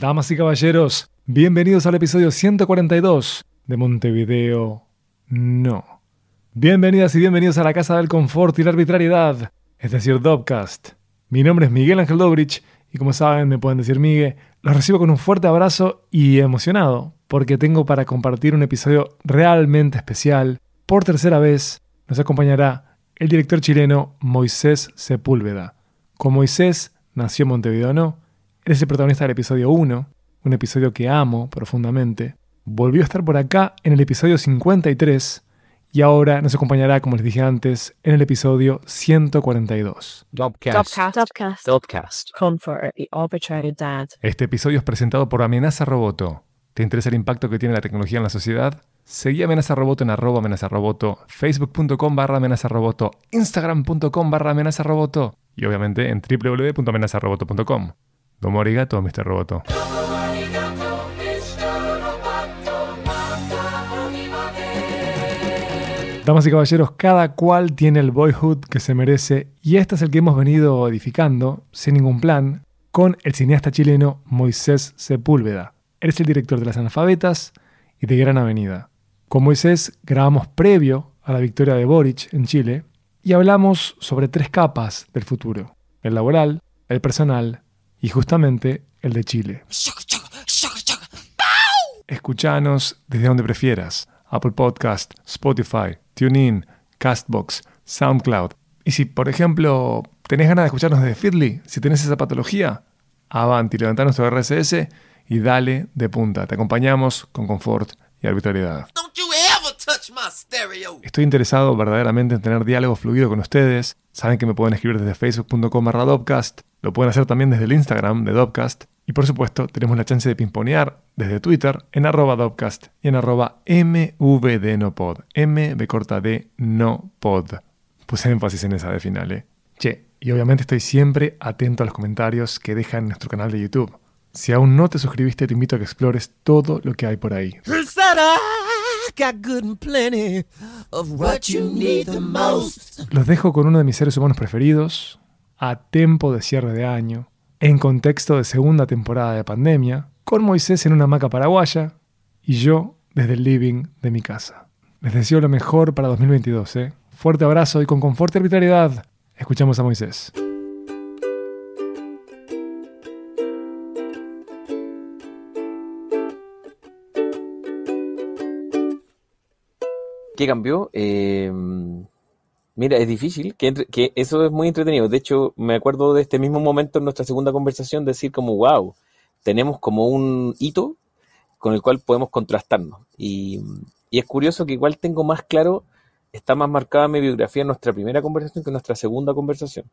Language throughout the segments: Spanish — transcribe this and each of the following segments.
Damas y caballeros, bienvenidos al episodio 142 de Montevideo No. Bienvenidas y bienvenidos a la Casa del Confort y la Arbitrariedad, es decir, Dobcast. Mi nombre es Miguel Ángel Dobrich y como saben me pueden decir Miguel, los recibo con un fuerte abrazo y emocionado porque tengo para compartir un episodio realmente especial. Por tercera vez nos acompañará el director chileno Moisés Sepúlveda. Con Moisés nació Montevideo No, él es el protagonista del episodio 1, un episodio que amo profundamente. Volvió a estar por acá en el episodio 53 y ahora nos acompañará, como les dije antes, en el episodio 142. Este episodio es presentado por Amenaza Roboto. ¿Te interesa el impacto que tiene la tecnología en la sociedad? Seguí Amenaza Roboto en arroba amenaza roboto, facebook.com barra amenaza roboto, instagram.com barra amenaza roboto y obviamente en www.amenazaroboto.com. Domo arigato, Mr. Roboto. Damas y caballeros, cada cual tiene el boyhood que se merece y este es el que hemos venido edificando, sin ningún plan, con el cineasta chileno Moisés Sepúlveda. Él es el director de Las Analfabetas y de Gran Avenida. Con Moisés grabamos previo a la victoria de Boric en Chile y hablamos sobre tres capas del futuro, el laboral, el personal y justamente el de Chile. Escuchanos desde donde prefieras, Apple Podcast, Spotify, TuneIn, Castbox, SoundCloud. Y si, por ejemplo, tenés ganas de escucharnos desde Feedly, si tenés esa patología, avanti, levantá nuestro RSS y dale de punta. Te acompañamos con confort y arbitrariedad. Estoy interesado verdaderamente en tener diálogo fluido con ustedes. Saben que me pueden escribir desde facebook.com barra Dopcast. Lo pueden hacer también desde el Instagram de Dopcast. Y por supuesto, tenemos la chance de pimponear desde Twitter en arroba Dopcast y en arroba mvdnopod. M corta D no pod. Puse énfasis en esa de final, ¿eh? Che, y obviamente estoy siempre atento a los comentarios que dejan en nuestro canal de YouTube. Si aún no te suscribiste, te invito a que explores todo lo que hay por ahí. Los dejo con uno de mis seres humanos preferidos, a tiempo de cierre de año, en contexto de segunda temporada de pandemia, con Moisés en una hamaca paraguaya y yo desde el living de mi casa. Les deseo lo mejor para 2022, ¿eh? Fuerte abrazo y con confort y arbitrariedad, escuchamos a Moisés. ¿Qué cambió? Eh, mira, es difícil, que, eso es muy entretenido. De hecho, me acuerdo de este mismo momento en nuestra segunda conversación, decir como, wow, tenemos como un hito con el cual podemos contrastarnos. Y, y, es curioso que igual tengo más claro, está más marcada mi biografía en nuestra primera conversación que en nuestra segunda conversación.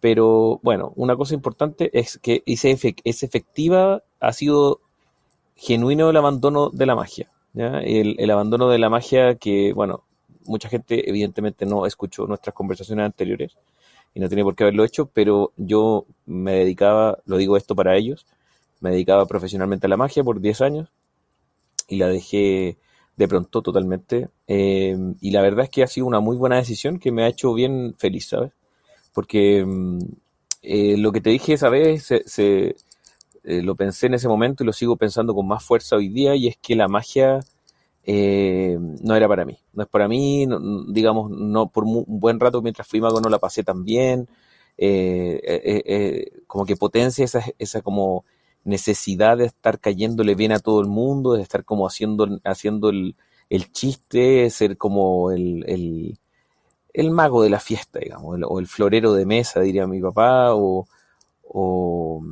Pero bueno, una cosa importante es que es efectiva, ha sido genuino el abandono de la magia. El, abandono de la magia que, bueno, mucha gente evidentemente no escuchó nuestras conversaciones anteriores y no tiene por qué haberlo hecho, pero yo me dedicaba, lo digo esto para ellos, me dedicaba profesionalmente a la magia por 10 años y la dejé de pronto totalmente. Em, y la verdad es que ha sido una muy buena decisión que me ha hecho bien feliz, ¿sabes? Porque em, eh, lo que te dije esa vez se, eh, lo pensé en ese momento y lo sigo pensando con más fuerza hoy día, y es que la magia eh, no era para mí. No es para mí, digamos, no por un buen rato mientras fui mago no la pasé tan bien. Eh, como que potencia esa, esa como necesidad de estar cayéndole bien a todo el mundo, de estar como haciendo, haciendo el, el chiste, ser como el, el, el, mago de la fiesta, digamos, o el florero de mesa, diría mi papá, o, o,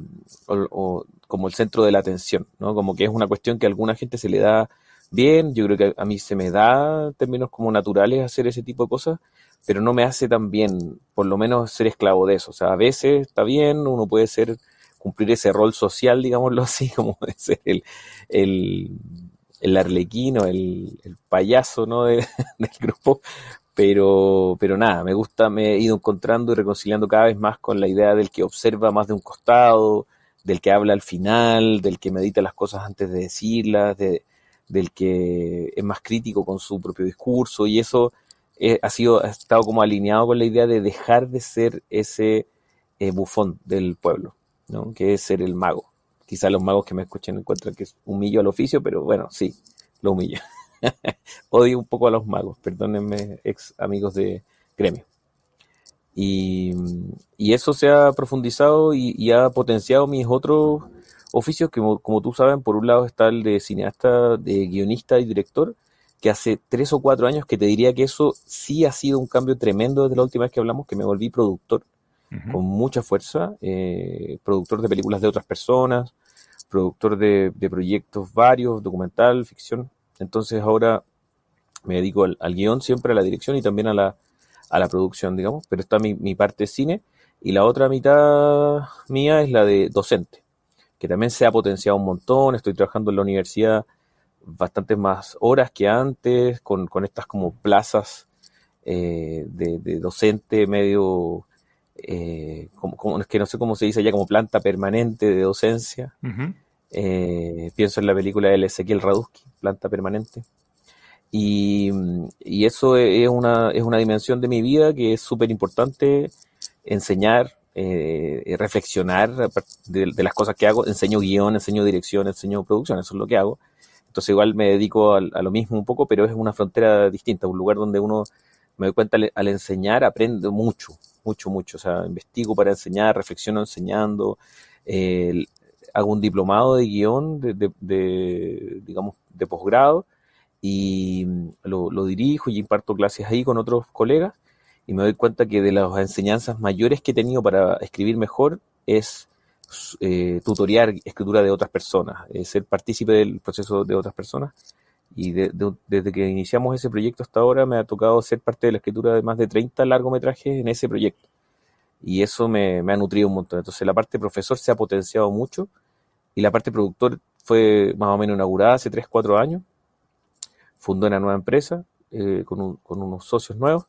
como el centro de la atención, ¿no? Como que es una cuestión que a alguna gente se le da bien, yo creo que a mí se me da en términos como naturales hacer ese tipo de cosas, pero no me hace tan bien, por lo menos ser esclavo de eso. O sea, a veces está bien, uno puede ser, cumplir ese rol social, digámoslo así, como de ser el, el, el arlequino, el, el payaso, ¿no? del grupo, pero, pero nada, me gusta, me he ido encontrando y reconciliando cada vez más con la idea del que observa más de un costado, del que habla al final, del que medita las cosas antes de decirlas, de, del que es más crítico con su propio discurso, y eso eh, ha sido, ha estado como alineado con la idea de dejar de ser ese eh, bufón del pueblo, ¿no? que es ser el mago, Quizá los magos que me escuchen encuentran que es humillo al oficio, pero bueno, sí, lo humillo. Odio un poco a los magos, perdónenme, ex amigos de gremio. Y, eso se ha profundizado y, ha potenciado mis otros oficios, que como, tú sabes, por un lado está el de cineasta, de guionista y director, que hace tres o cuatro años que te diría que eso sí ha sido un cambio tremendo desde la última vez que hablamos, que me volví productor con mucha fuerza, eh, productor de películas de otras personas, productor de, proyectos varios, documental, ficción. Entonces ahora me dedico al, al guion siempre, a la dirección y también a la, a la producción, digamos, pero está mi, mi parte cine y la otra mitad mía es la de docente, que también se ha potenciado un montón, estoy trabajando en la universidad bastantes más horas que antes, con, con estas como plazas eh, de, docente medio, eh, como, es que no sé cómo se dice ya, como planta permanente de docencia. Eh, pienso en la película de Ezequiel Radusky, planta permanente. Y, eso es una, es una dimensión de mi vida que es súper importante enseñar, eh, reflexionar de, las cosas que hago. Enseño guion, enseño dirección, enseño producción, eso es lo que hago. Entonces igual me dedico a, lo mismo un poco, pero es una frontera distinta, un lugar donde uno, me doy cuenta, al, enseñar aprende mucho, mucho, mucho. O sea, investigo para enseñar, reflexiono enseñando, hago un diplomado de guion, de, de digamos, de posgrado, y lo, dirijo y imparto clases ahí con otros colegas y me doy cuenta que de las enseñanzas mayores que he tenido para escribir mejor es eh, tutoriar escritura de otras personas, ser partícipe del proceso de otras personas. Y desde que iniciamos ese proyecto hasta ahora me ha tocado ser parte de la escritura de más de 30 largometrajes en ese proyecto. Y eso me, me ha nutrido un montón. Entonces la parte profesor se ha potenciado mucho y la parte productor fue más o menos inaugurada hace 3, 4 años fundó una nueva empresa eh, con, unos socios nuevos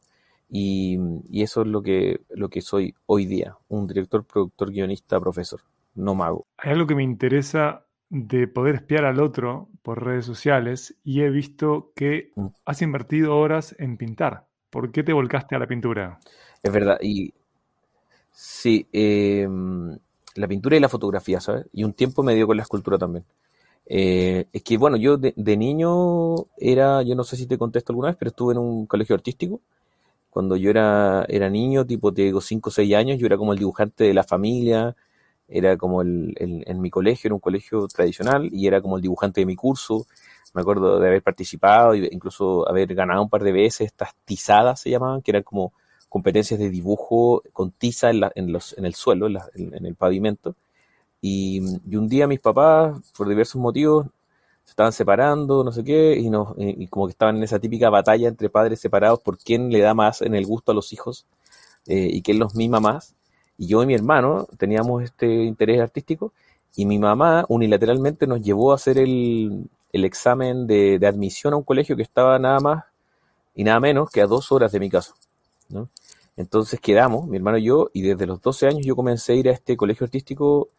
y, eso es lo que, lo que soy hoy día, un director, productor, guionista, profesor, no mago. Hay algo que me interesa de poder espiar al otro por redes sociales y he visto que mm. has invertido horas en pintar. ¿Por qué te volcaste a la pintura? Es verdad, y sí, em, la pintura y la fotografía, ¿sabes? Y un tiempo me dio con la escultura también. Eh, es que, bueno, yo de, niño era, yo no sé si te contesto alguna vez, pero estuve en un colegio artístico. Cuando yo era, era niño, tipo, te digo, 5 o 6 años, yo era como el dibujante de la familia, era como el, en mi colegio, era un colegio tradicional, y era como el dibujante de mi curso. Me acuerdo de haber participado e incluso haber ganado un par de veces estas tizadas, se llamaban, que eran como competencias de dibujo con tiza en, en, los, en el suelo, en el pavimento y, un día mis papás, por diversos motivos, se estaban separando, no sé qué, y, no, y como que estaban en esa típica batalla entre padres separados por quién le da más en el gusto a los hijos eh, y quién los mima más. Y yo y mi hermano teníamos este interés artístico y mi mamá unilateralmente nos llevó a hacer el, el examen de, de, admisión a un colegio que estaba nada más y nada menos que a dos horas de mi casa. ¿No? Entonces quedamos, mi hermano y yo, y desde los 12 años yo comencé a ir a este colegio artístico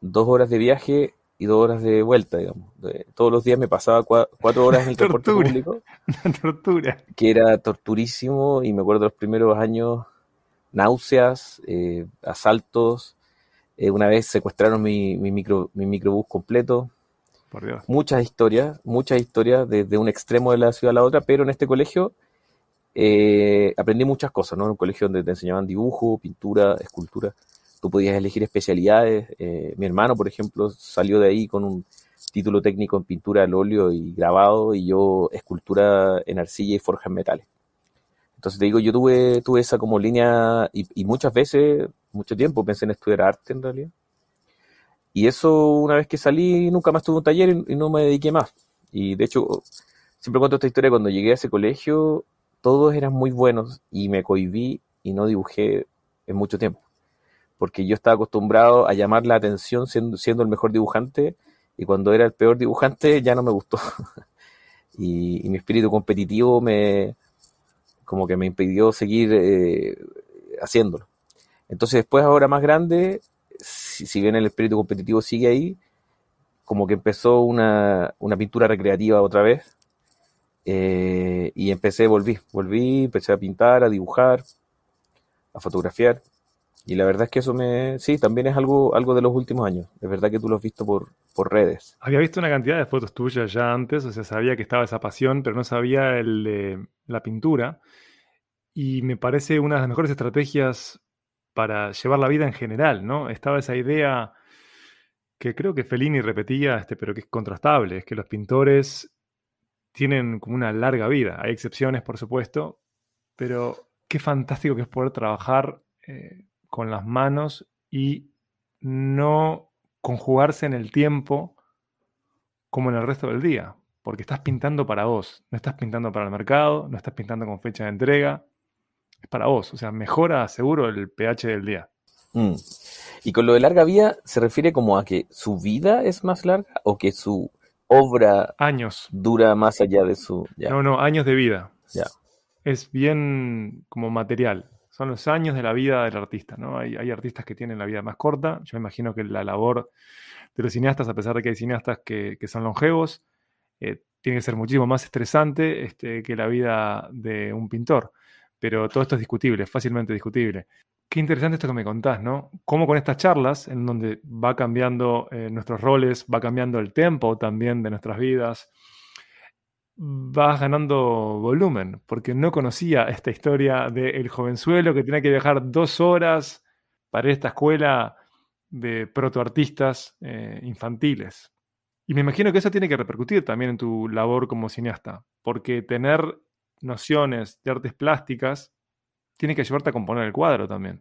dos horas de viaje y dos horas de vuelta, digamos. todos los días me pasaba cuatro horas en el transporte público. tortura. Que era torturísimo y me acuerdo los primeros años, náuseas, eh, asaltos. Eh, una vez secuestraron mi, mi, micro, mi microbús completo. Por Dios. Muchas historias, muchas historias desde un extremo de la ciudad a la otra, pero en este colegio eh, aprendí muchas cosas, ¿no? En un colegio donde te enseñaban dibujo, pintura, escultura tú podías elegir especialidades. Eh, mi hermano, por ejemplo, salió de ahí con un título técnico en pintura al óleo y grabado, y yo escultura en arcilla y forja en metales. Entonces te digo, yo tuve, tuve esa como línea y, muchas veces, mucho tiempo pensé en estudiar arte en realidad. Y eso una vez que salí, nunca más tuve un taller y, no me dediqué más. Y de hecho, siempre cuento esta historia, cuando llegué a ese colegio, todos eran muy buenos y me cohibí y no dibujé en mucho tiempo porque yo estaba acostumbrado a llamar la atención siendo, el mejor dibujante y cuando era el peor dibujante ya no me gustó. y, mi espíritu competitivo me como que me impidió seguir eh, haciéndolo. Entonces después ahora más grande, si, bien el espíritu competitivo sigue ahí, como que empezó una, una pintura recreativa otra vez. Eh, y empecé, volví, volví, empecé a pintar, a dibujar, a fotografiar Y la verdad es que eso me, sí, también es algo, algo de los últimos años. Es verdad que tú lo has visto por, por redes. Había visto una cantidad de fotos tuyas ya antes, o sea, sabía que estaba esa pasión, pero no sabía el la pintura. Y me parece una de las mejores estrategias para llevar la vida en general, ¿no? Estaba esa idea que creo que Fellini repetía, este, pero que es contrastable, es que los pintores tienen como una larga vida. Hay excepciones, por supuesto, pero qué fantástico que es poder trabajar eh, con las manos y no conjugarse en el tiempo como en el resto del día, porque estás pintando para vos, no estás pintando para el mercado, no estás pintando con fecha de entrega, es para vos, o sea, mejora seguro el pH del día. Mm. Y con lo de larga vida, ¿se refiere como a que su vida es más larga o que su obra años. dura más allá de su... No, no, años de vida. Ya. Es bien como material. Son los años de la vida del artista, ¿no? Hay, hay artistas que tienen la vida más corta. Yo imagino que la labor de los cineastas, a pesar de que hay cineastas que, que son longevos, eh, tiene que ser muchísimo más estresante este, que la vida de un pintor. Pero todo esto es discutible, fácilmente discutible. Qué interesante esto que me contás, ¿no? Cómo con estas charlas, en donde va cambiando eh, nuestros roles, va cambiando el tempo también de nuestras vidas, vas ganando volumen, porque no conocía esta historia del jovenzuelo que tiene que viajar dos horas para esta escuela de protoartistas eh, infantiles. Y me imagino que eso tiene que repercutir también en tu labor como cineasta, porque tener nociones de artes plásticas tiene que ayudarte a componer el cuadro también.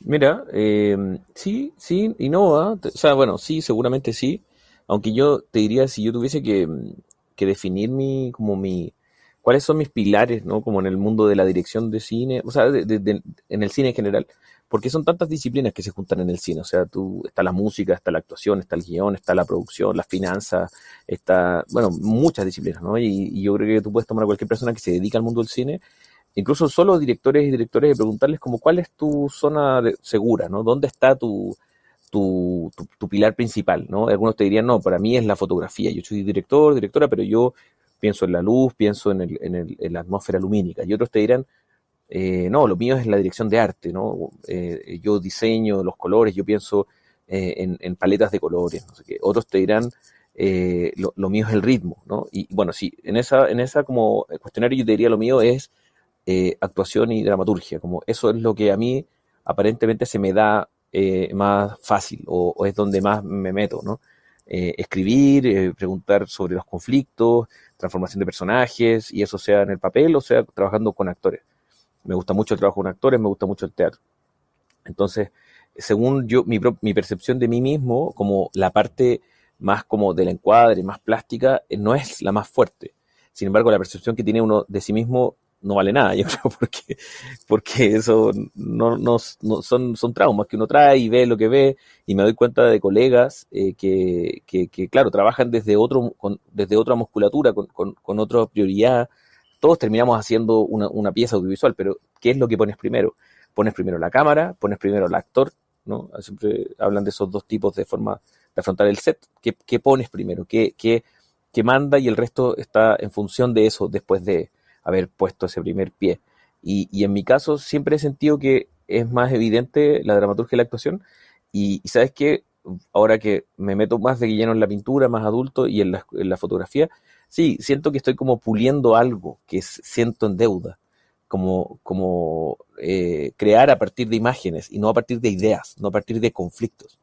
Mira, eh, sí, sí y no. ¿ah? O sea, bueno, sí, seguramente sí. Aunque yo te diría, si yo tuviese que, que definir mi, como mi, cuáles son mis pilares, ¿no? Como en el mundo de la dirección de cine, o sea, en el cine en general, porque son tantas disciplinas que se juntan en el cine, o sea, tú, está la música, está la actuación, está el guion, está la producción, las finanzas, está, bueno, muchas disciplinas, ¿no? Y, y yo creo que tú puedes tomar a cualquier persona que se dedica al mundo del cine incluso solo directores y directores, y preguntarles como cuál es tu zona segura, ¿no? ¿Dónde está tu, pilar principal, ¿no? Algunos te dirían, no, para mí es la fotografía. Yo soy director, directora, pero yo pienso en la luz, pienso en, el, la atmósfera lumínica. Y otros te dirán, eh, no, lo mío es la dirección de arte, ¿no? Eh, yo diseño los colores, yo pienso eh, en, paletas de colores, no sé qué. Otros te dirán, lo, lo, mío es el ritmo, ¿no? Y bueno, sí, en esa, en esa como cuestionario yo te diría lo mío es eh, actuación y dramaturgia, como eso es lo que a mí aparentemente se me da eh, más fácil o, es donde más me meto, ¿no? Eh, escribir, preguntar sobre los conflictos, transformación de personajes, y eso sea en el papel o sea trabajando con actores. Me gusta mucho el trabajo con actores, me gusta mucho el teatro. Entonces, según yo, mi, mi percepción de mí mismo, como la parte más como del encuadre, más plástica, no es la más fuerte. Sin embargo, la percepción que tiene uno de sí mismo no vale nada, yo creo, porque, porque eso no, no, son, son traumas que uno trae y ve lo que ve, y me doy cuenta de colegas eh, que, que, claro, trabajan desde, otro, desde otra musculatura, con, con, con, otra prioridad. Todos terminamos haciendo una, una, pieza audiovisual, pero ¿qué es lo que pones primero? Pones primero la cámara, pones primero el actor, ¿no? Siempre hablan de esos dos tipos de forma de afrontar el set. ¿Qué, qué pones primero? ¿Qué, qué, ¿Qué manda? Y el resto está en función de eso después de haber puesto ese primer pie. Y, y, en mi caso siempre he sentido que es más evidente la dramaturgia y la actuación. Y, sabes que ahora que me meto más de lleno en la pintura, más adulto y en la, en la fotografía, sí, siento que estoy como puliendo algo que siento en deuda. Como, como eh, crear a partir de imágenes y no a partir de ideas, no a partir de conflictos.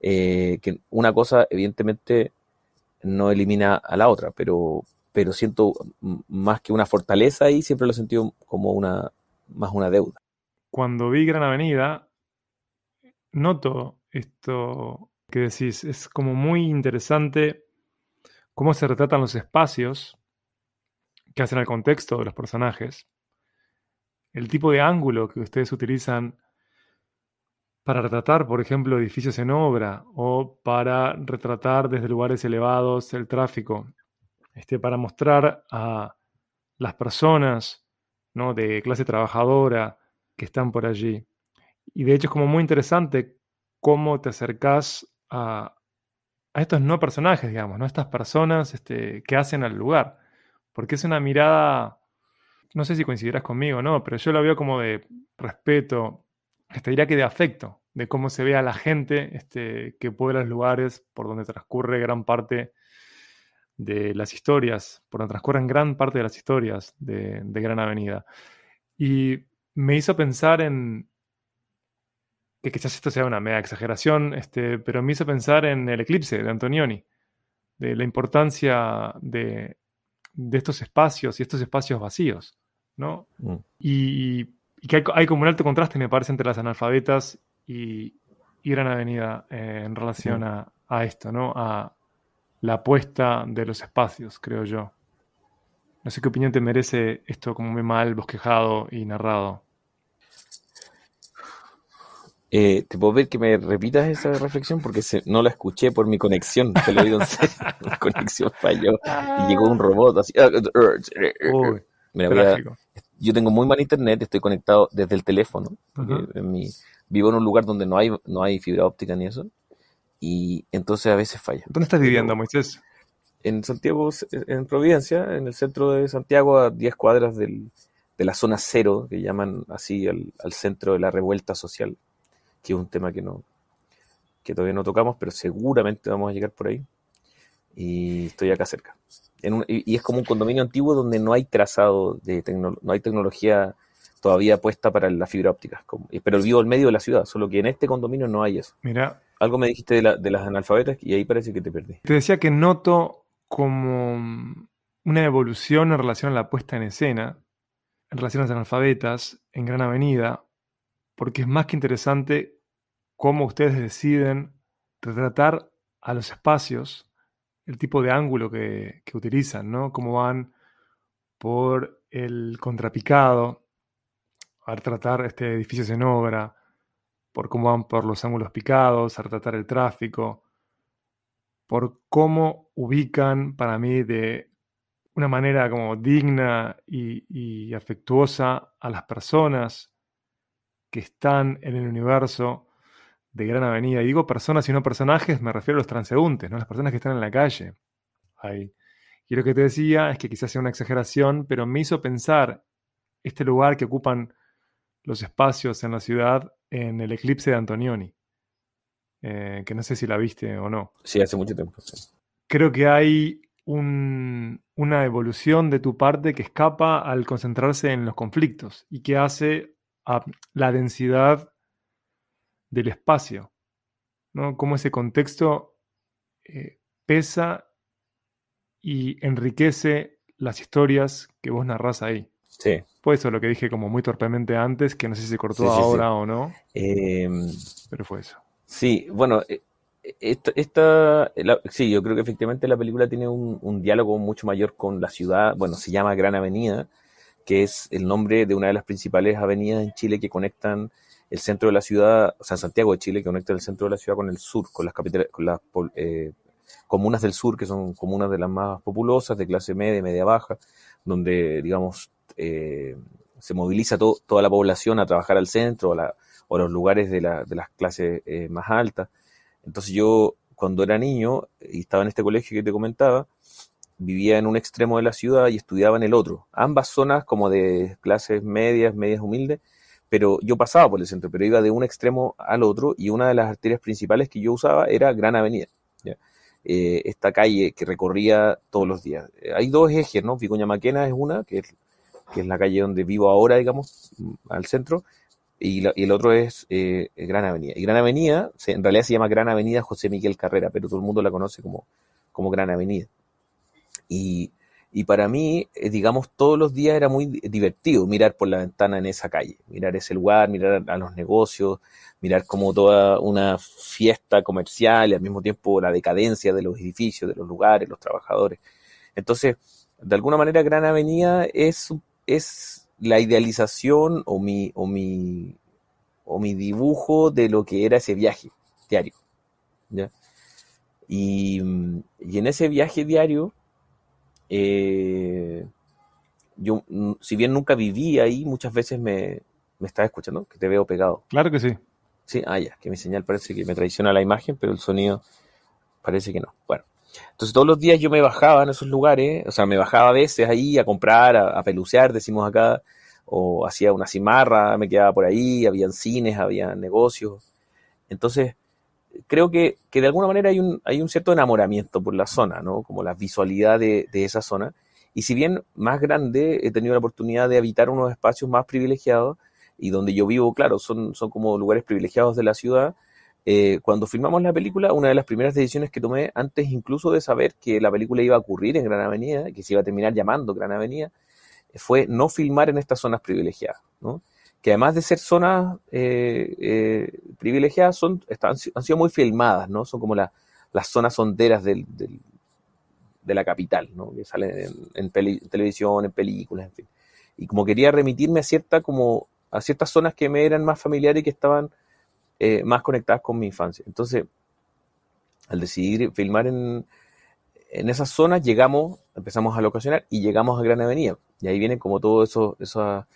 Eh, que una cosa evidentemente no elimina a la otra, pero, pero siento más que una fortaleza y siempre lo he sentido como una, más una deuda. Cuando vi Gran Avenida, noto esto que decís, es como muy interesante cómo se retratan los espacios que hacen al contexto de los personajes, el tipo de ángulo que ustedes utilizan para retratar, por ejemplo, edificios en obra o para retratar desde lugares elevados el tráfico. Este, para mostrar a las personas ¿no? de clase trabajadora que están por allí. Y de hecho es como muy interesante cómo te acercás a, estos no personajes, digamos, ¿no? estas personas este, que hacen al lugar. Porque es una mirada, no sé si coincidirás conmigo, ¿no? Pero yo la veo como de respeto te diría que de afecto, de cómo se ve a la gente este, que puebla los lugares por donde transcurre gran parte de las historias, por donde transcurren gran parte de las historias de, Gran Avenida. Y me hizo pensar en, que quizás esto sea una mega exageración, este, pero me hizo pensar en el eclipse de Antonioni, de la importancia de, estos espacios y estos espacios vacíos, ¿no? Mm. Y, que hay, como un alto contraste, me parece, entre las analfabetas y, Gran Avenida eh, en relación mm. a, a, esto, ¿no? A, la apuesta de los espacios, creo yo. No sé qué opinión te merece esto como muy mal bosquejado y narrado. Eh, ¿Te puedo ver que me repitas esa reflexión? Porque no la escuché por mi conexión. Te lo digo en serio. La conexión falló y llegó un robot así. yo tengo muy mal internet, estoy conectado desde el teléfono. vivo en un lugar donde no hay, no hay fibra óptica ni eso y entonces a veces falla. ¿Dónde estás viviendo, Moisés? En Santiago, en Providencia, en el centro de Santiago, a 10 cuadras del, de la zona cero, que llaman así al, centro de la revuelta social, que es un tema que no que todavía no tocamos, pero seguramente vamos a llegar por ahí. Y estoy acá cerca. y, es como un condominio antiguo donde no hay trazado de tecnología, no hay tecnología todavía puesta para la fibra óptica. pero vivo en medio de la ciudad, solo que en este condominio no hay eso. Mira, algo me dijiste de, las analfabetas y ahí parece que te perdí. Te decía que noto como una evolución en relación a la puesta en escena, en relación a las analfabetas, en Gran Avenida, porque es más que interesante cómo ustedes deciden retratar a los espacios, el tipo de ángulo que, utilizan, ¿no? Cómo van por el contrapicado a retratar este edificio en obra, por cómo van por los ángulos picados, a retratar el tráfico, por cómo ubican para mí de una manera como digna y, afectuosa a las personas que están en el universo de Gran Avenida. Y digo personas y no personajes, me refiero a los transeúntes, ¿no? las personas que están en la calle. Ahí. Y lo que te decía es que quizás sea una exageración, pero me hizo pensar este lugar que ocupan los espacios en la ciudad en el eclipse de Antonioni, eh, que no sé si la viste o no. Sí, hace mucho tiempo. Creo que hay una evolución de tu parte que escapa al concentrarse en los conflictos y que hace a la densidad del espacio, ¿no? Cómo ese contexto eh, pesa y enriquece las historias que vos narrás ahí. Sí. Fue eso lo que dije como muy torpemente antes, que no sé si se cortó ahora o no. Em, pero fue eso. Sí, bueno, eh, esta, sí, yo creo que efectivamente la película tiene un, diálogo mucho mayor con la ciudad. Bueno, se llama Gran Avenida, que es el nombre de una de las principales avenidas en Chile que conectan el centro de la ciudad, o sea, Santiago de Chile, que conecta el centro de la ciudad con el sur, con las capitales, con las eh, comunas del sur, que son comunas de las más populosas, de clase media, media baja, donde, digamos, eh, se moviliza toda la población a trabajar al centro o, los lugares de las clases eh, más altas. Entonces yo, cuando era niño y estaba en este colegio que te comentaba, vivía en un extremo de la ciudad y estudiaba en el otro. Ambas zonas como de clases medias, medias humildes, pero yo pasaba por el centro, pero iba de un extremo al otro y una de las arterias principales que yo usaba era Gran Avenida. Eh, esta calle que recorría todos los días. hay dos ejes, ¿no? Vicuña Maquena es una, que es que es la calle donde vivo ahora, digamos, al centro, y, el otro es eh, Gran Avenida. Y Gran Avenida, en realidad se llama Gran Avenida José Miguel Carrera, pero todo el mundo la conoce como, como Gran Avenida. Y, para mí, eh, digamos, todos los días era muy divertido mirar por la ventana en esa calle, mirar ese lugar, mirar a los negocios, mirar como toda una fiesta comercial y al mismo tiempo la decadencia de los edificios, de los lugares, los trabajadores. Entonces, de alguna manera, Gran Avenida es un es la idealización o mi, o mi, o mi dibujo de lo que era ese viaje diario. Y, en ese viaje diario, eh, yo, si bien nunca viví ahí, muchas veces me, me estaba escuchando, que te veo pegado. Claro que sí. Sí, ah, ya, que mi señal parece que me traiciona la imagen, pero el sonido parece que no. Bueno, entonces todos los días yo me bajaba en esos lugares, o sea, me bajaba a veces ahí a comprar, a, pelucear, decimos acá, o hacía una cimarra, me quedaba por ahí, habían cines, había negocios. Entonces, creo que, que, de alguna manera hay un, hay un cierto enamoramiento por la zona, ¿no? Como la visualidad de, de, esa zona. Y si bien más grande, he tenido la oportunidad de habitar unos espacios más privilegiados y donde yo vivo, claro, son, son como lugares privilegiados de la ciudad. Eh, cuando filmamos la película, una de las primeras decisiones que tomé, antes incluso de saber que la película iba a ocurrir en Gran Avenida, que se iba a terminar llamando Gran Avenida, fue no filmar en estas zonas privilegiadas, ¿no? que además de ser zonas eh, eh, privilegiadas, son, han sido muy filmadas, ¿no? Son como las zonas honderas del, del, de la capital, ¿no? Que salen en, televisión, en películas, en fin. Y como quería remitirme a cierta, como, a ciertas zonas que me eran más familiares y que estaban eh, más conectadas con mi infancia. Entonces, al decidir filmar en, en esas zonas, llegamos, empezamos a locacionar y llegamos a Gran Avenida. Y ahí viene como todo eso, eso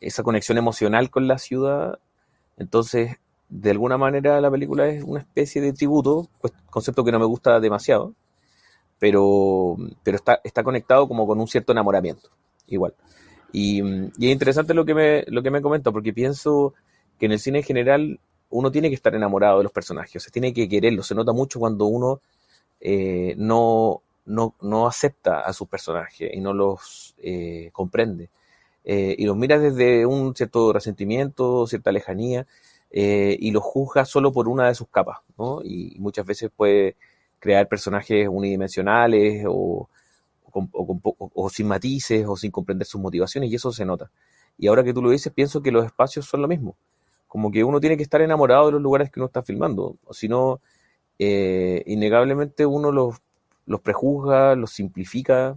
esa conexión emocional con la ciudad. Entonces, de alguna manera la película es una especie de tributo, pues, concepto que no me gusta demasiado, pero, pero está, está conectado como con un cierto enamoramiento, igual. Y, y, es interesante lo que, me, lo que me comenta, porque pienso que en el cine en general uno tiene que estar enamorado de los personajes, se tiene que quererlos, se nota mucho cuando uno eh, no, no, no, acepta a sus personajes y no los eh, comprende. Eh, y los mira desde un cierto resentimiento, cierta lejanía, eh, y los juzga solo por una de sus capas, ¿no? Y, muchas veces puede crear personajes unidimensionales o, o, sin matices o sin comprender sus motivaciones, y eso se nota. Y ahora que tú lo dices, pienso que los espacios son lo mismo. Como que uno tiene que estar enamorado de los lugares que uno está filmando, si no, eh, innegablemente uno los, los prejuzga, los simplifica,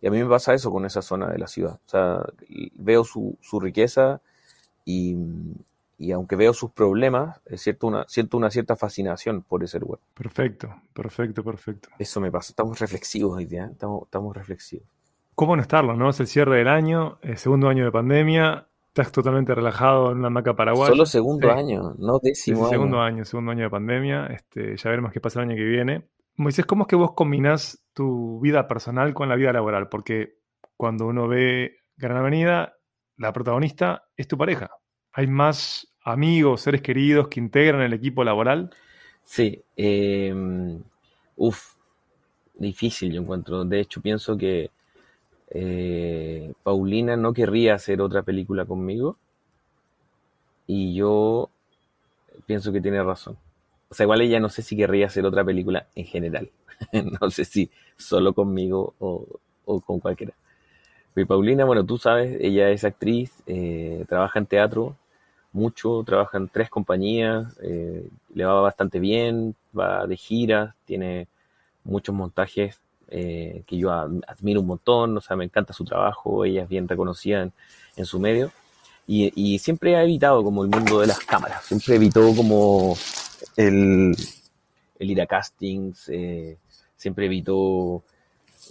y a mí me pasa eso con esa zona de la ciudad. O sea, veo su, su riqueza y, y, aunque veo sus problemas, es cierto una, siento una cierta fascinación por ese lugar. Perfecto, perfecto, perfecto. Eso me pasa. Estamos reflexivos hoy día, ¿eh? estamos, estamos reflexivos. ¿Cómo no estarlo, no? Es el cierre del año, el segundo año de pandemia, estás totalmente relajado en una maca paraguaya. Solo segundo año, no décimo sí, Segundo año, segundo año de pandemia. Este, ya veremos qué pasa el año que viene. Moisés, ¿cómo es que vos combinás tu vida personal con la vida laboral? Porque cuando uno ve Gran Avenida, la protagonista es tu pareja. ¿Hay más amigos, seres queridos que integran el equipo laboral? Sí. Eh, uf, difícil yo encuentro. De hecho, pienso que eh, Paulina no querría hacer otra película conmigo. Y yo pienso que tiene razón. O sea, igual ella no sé si querría hacer otra película en general. no sé si solo conmigo o, con cualquiera. Y Paulina, bueno, tú sabes, ella es actriz, eh, trabaja en teatro mucho, trabaja en tres compañías, eh, le va bastante bien, va de gira, tiene muchos montajes eh, que yo admiro un montón, o sea, me encanta su trabajo, ella es bien reconocida en, su medio. Y, y, siempre ha evitado como el mundo de las cámaras, siempre evitó como el, ir a castings, eh, siempre evitó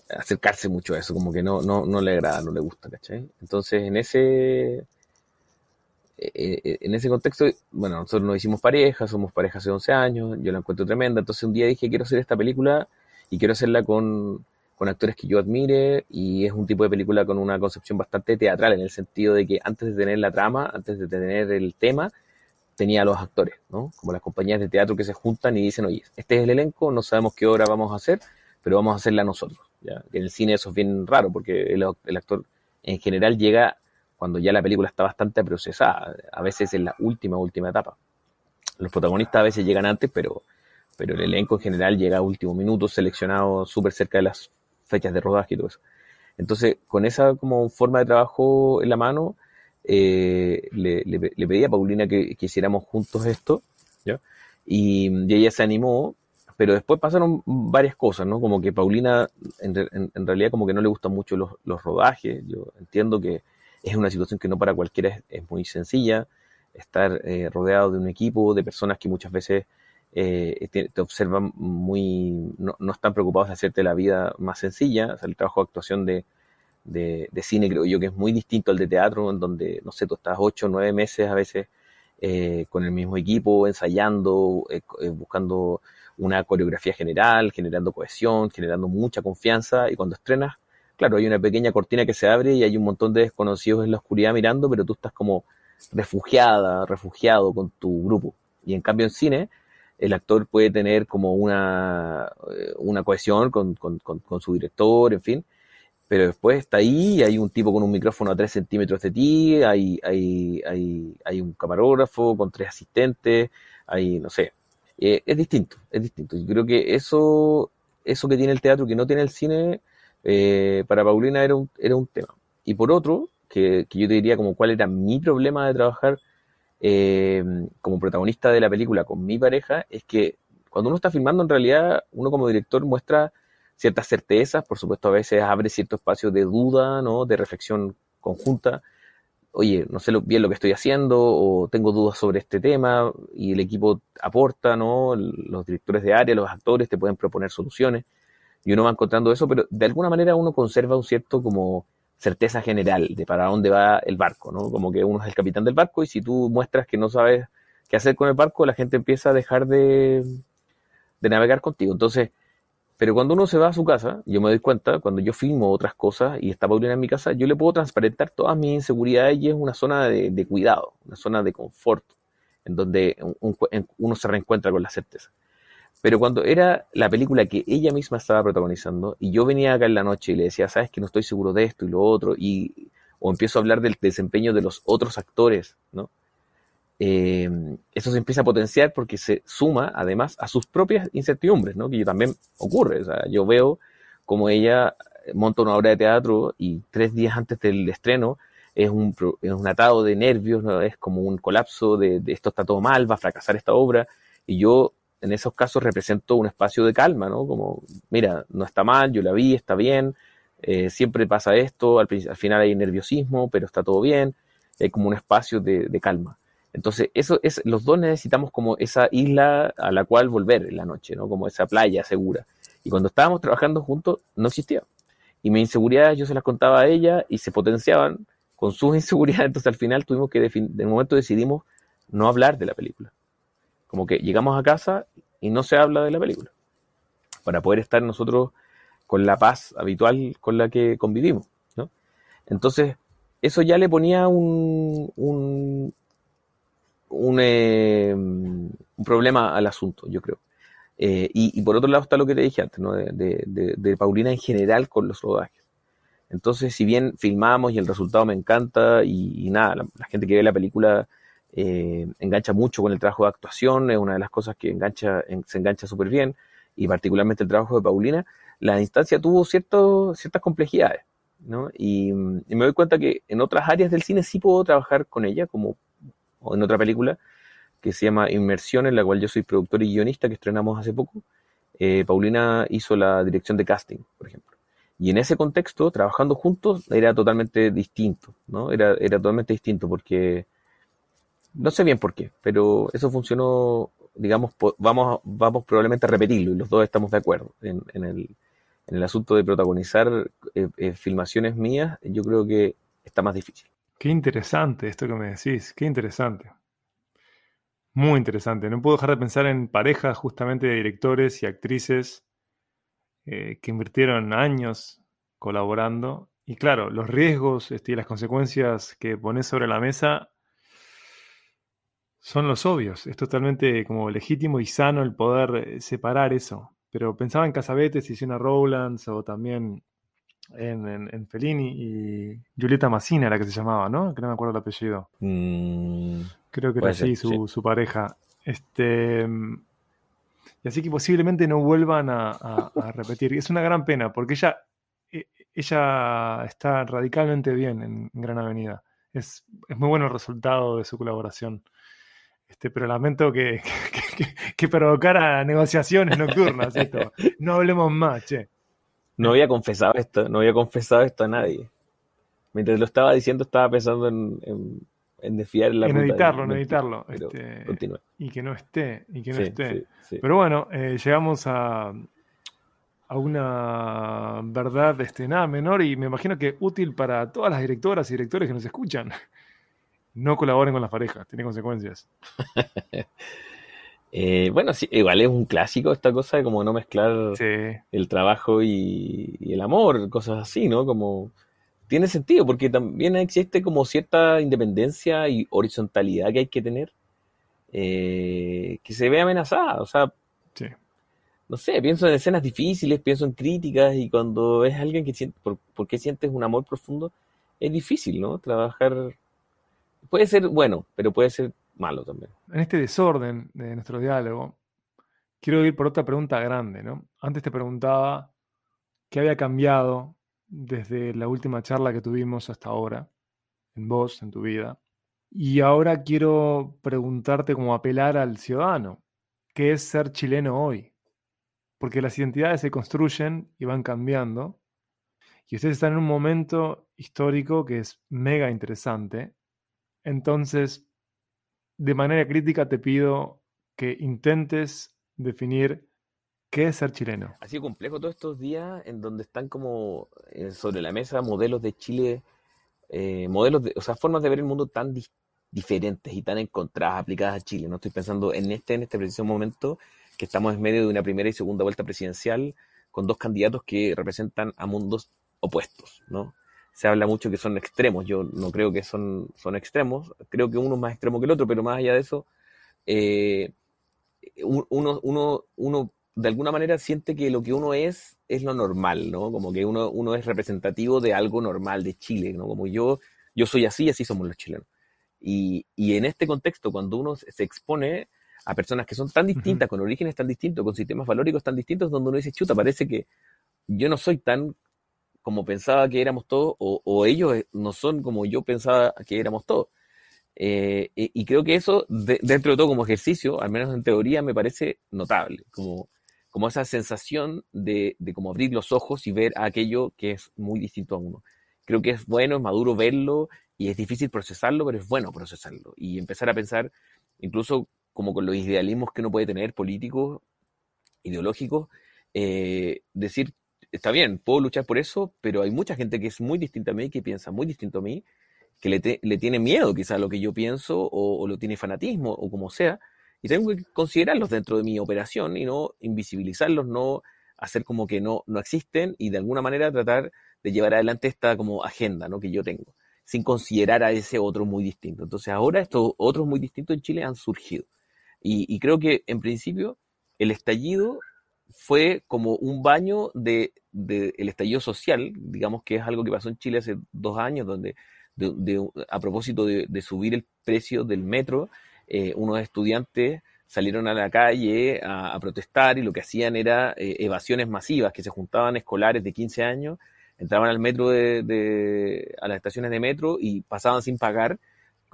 acercarse mucho a eso, como que no, no, no le agrada, no le gusta, ¿cachai? Entonces, en ese, eh, eh, en ese contexto, bueno, nosotros nos hicimos pareja, somos pareja hace 11 años, yo la encuentro tremenda, entonces un día dije, quiero hacer esta película y quiero hacerla con, con actores que yo admire y es un tipo de película con una concepción bastante teatral en el sentido de que antes de tener la trama, antes de tener el tema, tenía a los actores, ¿no? Como las compañías de teatro que se juntan y dicen, oye, este es el elenco, no sabemos qué hora vamos a hacer, pero vamos a hacerla nosotros. ¿ya? En el cine eso es bien raro, porque el, actor en general llega cuando ya la película está bastante procesada, a veces en la última, última etapa. Los protagonistas a veces llegan antes, pero, pero el elenco en general llega a último minuto, seleccionado súper cerca de las fechas de rodaje y todo eso. Entonces, con esa como forma de trabajo en la mano, eh, le, le, pedí a Paulina que, que hiciéramos juntos esto, ¿ya? Y, ella se animó, pero después pasaron varias cosas, ¿no? Como que Paulina en, en, realidad como que no le gustan mucho los, los, rodajes, yo entiendo que es una situación que no para cualquiera es, muy sencilla, estar eh, rodeado de un equipo, de personas que muchas veces eh, te, te, observan muy, no, no, están preocupados de hacerte la vida más sencilla, el trabajo de actuación de, de, cine, creo yo, que es muy distinto al de teatro, en donde, no sé, tú estás ocho o nueve meses a veces eh, con el mismo equipo, ensayando, eh, eh, buscando una coreografía general, generando cohesión, generando mucha confianza, y cuando estrenas, claro, hay una pequeña cortina que se abre y hay un montón de desconocidos en la oscuridad mirando, pero tú estás como refugiada, refugiado con tu grupo. Y en cambio en cine, el actor puede tener como una, eh, una cohesión con, con, con, su director, en fin, pero después está ahí, hay un tipo con un micrófono a 3 centímetros de ti, hay, hay, hay, hay un camarógrafo con tres asistentes, hay, no sé, eh, es distinto, es distinto. Yo creo que eso, eso que tiene el teatro que no tiene el cine, eh, para Paulina era un, era un tema. Y por otro, que, que yo te diría como cuál era mi problema de trabajar eh, como protagonista de la película con mi pareja, es que cuando uno está filmando, en realidad, uno como director muestra ciertas certezas, por supuesto, a veces abre cierto espacio de duda, ¿no? De reflexión conjunta. Oye, no sé bien lo que estoy haciendo, o tengo dudas sobre este tema, y el equipo aporta, ¿no? Los directores de área, los actores te pueden proponer soluciones, y uno va encontrando eso, pero de alguna manera uno conserva un cierto como certeza general de para dónde va el barco, ¿no? Como que uno es el capitán del barco y si tú muestras que no sabes qué hacer con el barco, la gente empieza a dejar de, de navegar contigo. Entonces, pero cuando uno se va a su casa, yo me doy cuenta, cuando yo filmo otras cosas y está Paulina en mi casa, yo le puedo transparentar todas mis inseguridades y es una zona de, cuidado, una zona de confort, en donde uno se reencuentra con la certeza. Pero cuando era la película que ella misma estaba protagonizando y yo venía acá en la noche y le decía, sabes que no estoy seguro de esto y lo otro, y, o empiezo a hablar del desempeño de los otros actores, ¿no? Eh, eso se empieza a potenciar porque se suma además a sus propias incertidumbres, ¿no? Que también ocurre. O sea, yo veo como ella monta una obra de teatro y tres días antes del estreno es un, es un atado de nervios, ¿no? es como un colapso de, de, esto está todo mal, va a fracasar esta obra. Y yo en esos casos represento un espacio de calma, ¿no? Como, mira, no está mal, yo la vi, está bien, eh, siempre pasa esto, al, final hay nerviosismo, pero está todo bien, hay como un espacio de, calma. Entonces, eso es, los dos necesitamos como esa isla a la cual volver en la noche, ¿no? Como esa playa segura. Y cuando estábamos trabajando juntos, no existía. Y mis inseguridades yo se las contaba a ella y se potenciaban con sus inseguridades. Entonces, al final tuvimos que, de momento decidimos no hablar de la película. Como que llegamos a casa y no se habla de la película. Para poder estar nosotros con la paz habitual con la que convivimos. ¿no? Entonces, eso ya le ponía un, un, un, eh, problema al asunto, yo creo. Eh, y, por otro lado está lo que te dije antes, ¿no? de, de, Paulina en general con los rodajes. Entonces, si bien filmamos y el resultado me encanta y, nada, la, gente que ve la película eh, engancha mucho con el trabajo de actuación, es una de las cosas que engancha, se engancha súper bien, y particularmente el trabajo de Paulina, la instancia tuvo cierto, ciertas complejidades, ¿no? Y, me doy cuenta que en otras áreas del cine sí puedo trabajar con ella, como en otra película que se llama Inmersión, en la cual yo soy productor y guionista, que estrenamos hace poco. Eh, Paulina hizo la dirección de casting, por ejemplo. Y en ese contexto, trabajando juntos, era totalmente distinto, ¿no? Era, era totalmente distinto porque no sé bien por qué, pero eso funcionó, digamos, vamos, vamos probablemente a repetirlo y los dos estamos de acuerdo en, el, en el asunto de protagonizar eh, eh, filmaciones mías, yo creo que está más difícil. Qué interesante esto que me decís, qué interesante. Muy interesante. No puedo dejar de pensar en parejas justamente de directores y actrices eh, que invirtieron años colaborando. Y claro, los riesgos este, y las consecuencias que pones sobre la mesa son los obvios. Es totalmente como legítimo y sano el poder eh, separar eso. Pero pensaba en Casabetes y Siena Rowlands o también en, en, Fellini y Julieta Massina era que se llamaba, ¿no? Que no me acuerdo el apellido. Mm, Creo que era así su, pareja. Este, y así que posiblemente no vuelvan a, a, repetir. Es una gran pena porque ella, e, ella está radicalmente bien en, Gran Avenida. Es, es muy bueno el resultado de su colaboración. Este, pero lamento que, que, provocara negociaciones nocturnas esto. No hablemos más, che. No había confesado esto, no había confesado esto a nadie. Mientras lo estaba diciendo, estaba pensando en, en, desfiar la En editarlo, en editarlo. Este, y que no esté, y que no esté. Pero bueno, eh, llegamos a, a una verdad este, nada menor y me imagino que útil para todas las directoras y directores que nos escuchan no colaboren con las parejas, tiene consecuencias. Eh, bueno, sí, igual es un clásico esta cosa de como no mezclar el trabajo y, el amor, cosas así, ¿no? Como tiene sentido, porque también existe como cierta independencia y horizontalidad que hay que tener, eh, que se ve amenazada, o sea, no sé, pienso en escenas difíciles, pienso en críticas y cuando es alguien que siente, por, ¿por qué sientes un amor profundo? Es difícil, ¿no? Trabajar puede ser bueno, pero puede ser malo también. En este desorden de nuestro diálogo, quiero ir por otra pregunta grande, ¿no? Antes te preguntaba qué había cambiado desde la última charla que tuvimos hasta ahora, en vos, en tu vida. Y ahora quiero preguntarte cómo apelar al ciudadano, ¿qué es ser chileno hoy? Porque las identidades se construyen y van cambiando. Y ustedes están en un momento histórico que es mega interesante. Entonces, de manera crítica te pido que intentes definir qué es ser chileno. Ha sido complejo todos estos días en donde están como eh, sobre la mesa modelos de Chile, eh, modelos de, o sea, formas de ver el mundo tan diferentes y tan encontradas, aplicadas a Chile. No estoy pensando en este, en este preciso momento, que estamos en medio de una primera y segunda vuelta presidencial con dos candidatos que representan a mundos opuestos, ¿no? Se habla mucho que son extremos. Yo no creo que son, son extremos. Creo que uno es más extremo que el otro, pero más allá de eso, eh, uno, uno, uno de alguna manera siente que lo que uno es es lo normal, ¿no? Como que uno, uno es representativo de algo normal de Chile, ¿no? Como yo, yo soy así, así somos los chilenos. Y, y en este contexto, cuando uno se expone a personas que son tan distintas, con orígenes tan distintos, con sistemas valóricos tan distintos, donde uno dice, chuta, parece que yo no soy tan como pensaba que éramos todos, o, ellos eh, no son como yo pensaba que éramos todos. Eh, y, creo que eso, dentro de todo como ejercicio, al menos en teoría, me parece notable, como, como esa sensación de, de como abrir los ojos y ver aquello que es muy distinto a uno. Creo que es bueno, es maduro verlo y es difícil procesarlo, pero es bueno procesarlo y empezar a pensar, incluso como con los idealismos que uno puede tener, políticos, ideológicos, eh, decir está bien, puedo luchar por eso, pero hay mucha gente que es muy distinta a mí, que piensa muy distinto a mí, que le, tiene miedo quizás a lo que yo pienso o, lo tiene fanatismo o como sea, y tengo que considerarlos dentro de mi operación y no invisibilizarlos, no hacer como que no, no existen y de alguna manera tratar de llevar adelante esta como agenda ¿no? que yo tengo, sin considerar a ese otro muy distinto. Entonces ahora estos otros muy distintos en Chile han surgido. y creo que en principio el estallido fue como un baño de, el estallido social, digamos que es algo que pasó en Chile hace dos años, donde a propósito de, subir el precio del metro, eh, unos estudiantes salieron a la calle a, protestar y lo que hacían era eh, evasiones masivas, que se juntaban escolares de 15 años, entraban al metro de, a las estaciones de metro y pasaban sin pagar,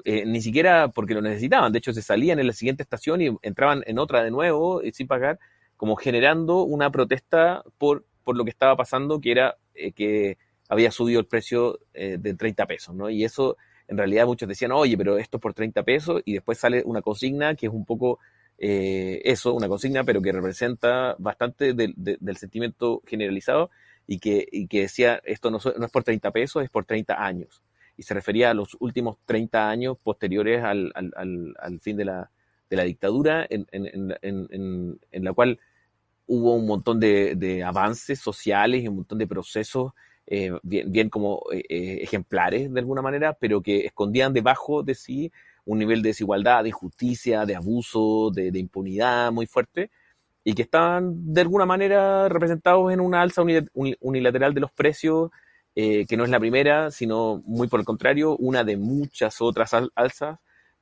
eh, ni siquiera porque lo necesitaban, de hecho se salían en la siguiente estación y entraban en otra de nuevo sin pagar, como generando una protesta por, por lo que estaba pasando, que era eh, que había subido el precio eh, de 30 pesos, ¿no? Y eso, en realidad, muchos decían, oye, pero esto es por 30 pesos, y después sale una consigna que es un poco eh, eso, una consigna, pero que representa bastante del sentimiento generalizado y que, y que decía, esto no, no, es por 30 pesos, es por 30 años. Y se refería a los últimos 30 años posteriores al, al, al fin de la, de la dictadura, en, en, en, en, la cual hubo un montón de, avances sociales y un montón de procesos eh, bien, como eh, eh, ejemplares de alguna manera, pero que escondían debajo de sí un nivel de desigualdad, de injusticia, de abuso, de, impunidad muy fuerte, y que estaban de alguna manera representados en una alza unilateral de los precios, que no es la primera, sino muy por el contrario, una de muchas otras alzas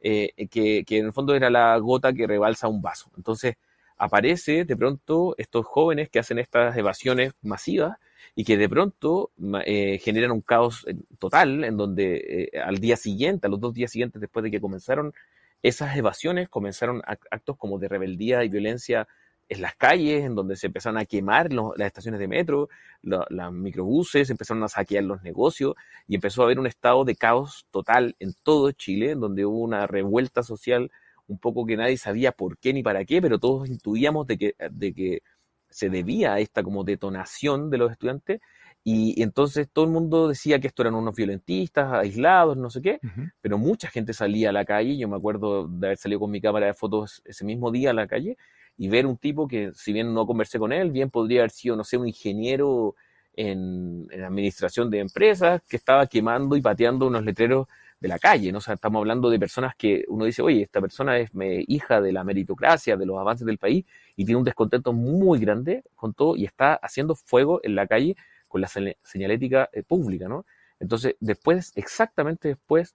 eh, que, en el fondo era la gota que rebalsa un vaso. Entonces aparece de pronto estos jóvenes que hacen estas evasiones masivas y que de pronto eh, generan un caos eh, total en donde al día siguiente, a los dos días siguientes después de que comenzaron esas evasiones, comenzaron actos como de rebeldía y violencia en las calles, en donde se empezaron a quemar las estaciones de metro, los microbuses, empezaron a saquear los negocios y empezó a haber un estado de caos total en todo Chile, en donde hubo una revuelta social un poco que nadie sabía por qué ni para qué, pero todos intuíamos de que, de que se debía a esta como detonación de los estudiantes Y, entonces todo el mundo decía que esto eran unos violentistas, aislados, no sé qué, pero mucha gente salía a la calle. Yo me acuerdo de haber salido con mi cámara de fotos ese mismo día a la calle y ver un tipo que, si bien no conversé con él, bien podría haber sido, no sé, un ingeniero en, administración de empresas que estaba quemando y pateando unos letreros de la calle, ¿no? Sea, estamos hablando de personas que uno dice, oye, esta persona es hija de la meritocracia, de los avances del país, y tiene un descontento muy grande con todo y está haciendo fuego en la calle con la señalética eh, pública, ¿no? Entonces, después, exactamente después,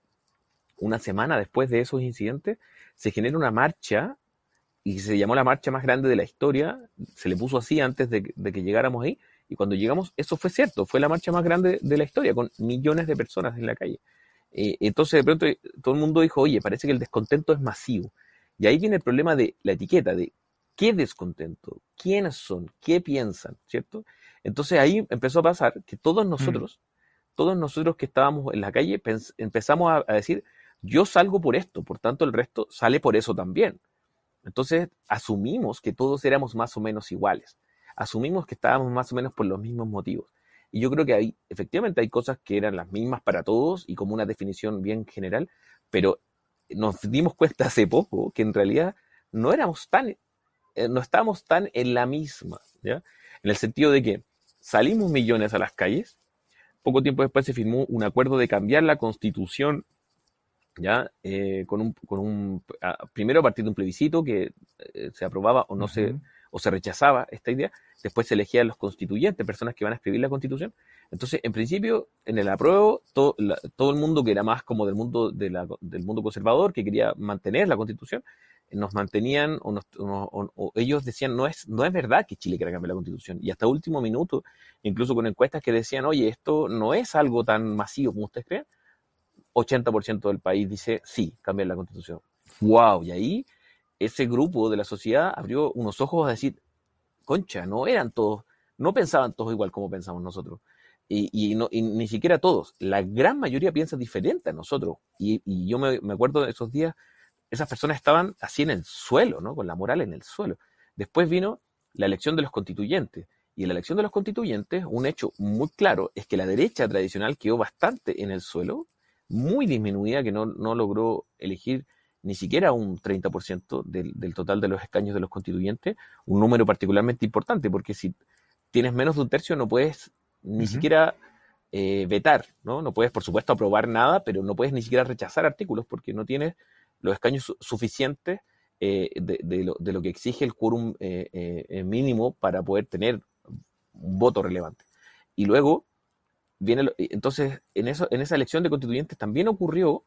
una semana después de esos incidentes, se genera una marcha y se llamó la marcha más grande de la historia, se le puso así antes de, que llegáramos ahí, y cuando llegamos, eso fue cierto, fue la marcha más grande de la historia, con millones de personas en la calle. Eh, entonces, de pronto, todo el mundo dijo, oye, parece que el descontento es masivo. Y ahí viene el problema de la etiqueta, de qué descontento, quiénes son, qué piensan, ¿cierto? Entonces ahí empezó a pasar que todos mm. nosotros, todos nosotros que estábamos en la calle, empezamos a, decir, yo salgo por esto, por tanto el resto sale por eso también. Entonces asumimos que todos éramos más o menos iguales, asumimos que estábamos más o menos por los mismos motivos. Y yo creo que hay, efectivamente hay cosas que eran las mismas para todos y como una definición bien general, pero nos dimos cuenta hace poco que en realidad no éramos tan, eh, no estábamos tan en la misma, ¿ya? En el sentido de que salimos millones a las calles. Poco tiempo después se firmó un acuerdo de cambiar la constitución, ¿ya? Eh, con un, con un, primero a partir de un plebiscito que eh, se aprobaba o no se, o se rechazaba esta idea. Después se elegían los constituyentes, personas que van a escribir la constitución. Entonces, en principio, en el apruebo, todo, el mundo que era más como del mundo, del mundo conservador, que quería mantener la constitución, nos mantenían o, ellos decían no es, no es verdad que Chile quiera cambiar la constitución. Y hasta último minuto, incluso con encuestas que decían, oye, esto no es algo tan masivo como ustedes creen, 80% del país dice sí, cambiar la constitución. ¡Wow! Y ahí ese grupo de la sociedad abrió unos ojos a decir, concha, no eran todos, no pensaban todos igual como pensamos nosotros. Y, ni siquiera todos. La gran mayoría piensa diferente a nosotros. Y, yo me, me acuerdo de esos días esas personas estaban así en el suelo, ¿no? Con la moral en el suelo. Después vino la elección de los constituyentes. Y en la elección de los constituyentes, un hecho muy claro es que la derecha tradicional quedó bastante en el suelo, muy disminuida, que no, logró elegir ni siquiera un 30% del, del, total de los escaños de los constituyentes, un número particularmente importante, porque si tienes menos de un tercio no puedes ni siquiera eh, vetar, ¿no? No puedes, por supuesto, aprobar nada, pero no puedes ni siquiera rechazar artículos porque no tienes los escaños suficientes eh, de, lo, que exige el quórum eh, eh, mínimo para poder tener un voto relevante. Y luego viene, entonces, en, eso, en esa elección de constituyentes también ocurrió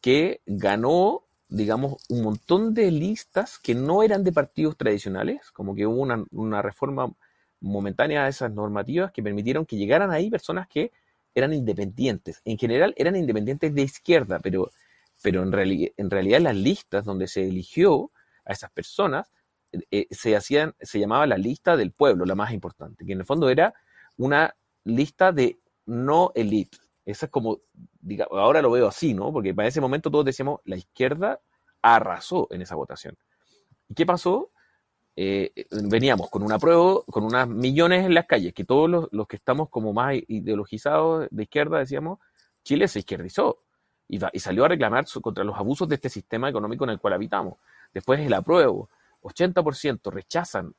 que ganó, digamos, un montón de listas que no eran de partidos tradicionales, como que hubo una, una reforma momentánea a esas normativas que permitieron que llegaran ahí personas que eran independientes. En general eran independientes de izquierda, pero pero en, en realidad las listas donde se eligió a esas personas eh, se hacían, se llamaba la lista del pueblo, la más importante, que en el fondo era una lista de no elite. Esa es como, diga, ahora lo veo así, ¿no? Porque para ese momento todos decíamos, la izquierda arrasó en esa votación. ¿Y qué pasó? Eh, veníamos con una prueba, con unas millones en las calles, que todos los, los, que estamos como más ideologizados de izquierda decíamos, Chile se izquierdizó y, salió a reclamar contra los abusos de este sistema económico en el cual habitamos. Después el apruebo, 80% rechazan,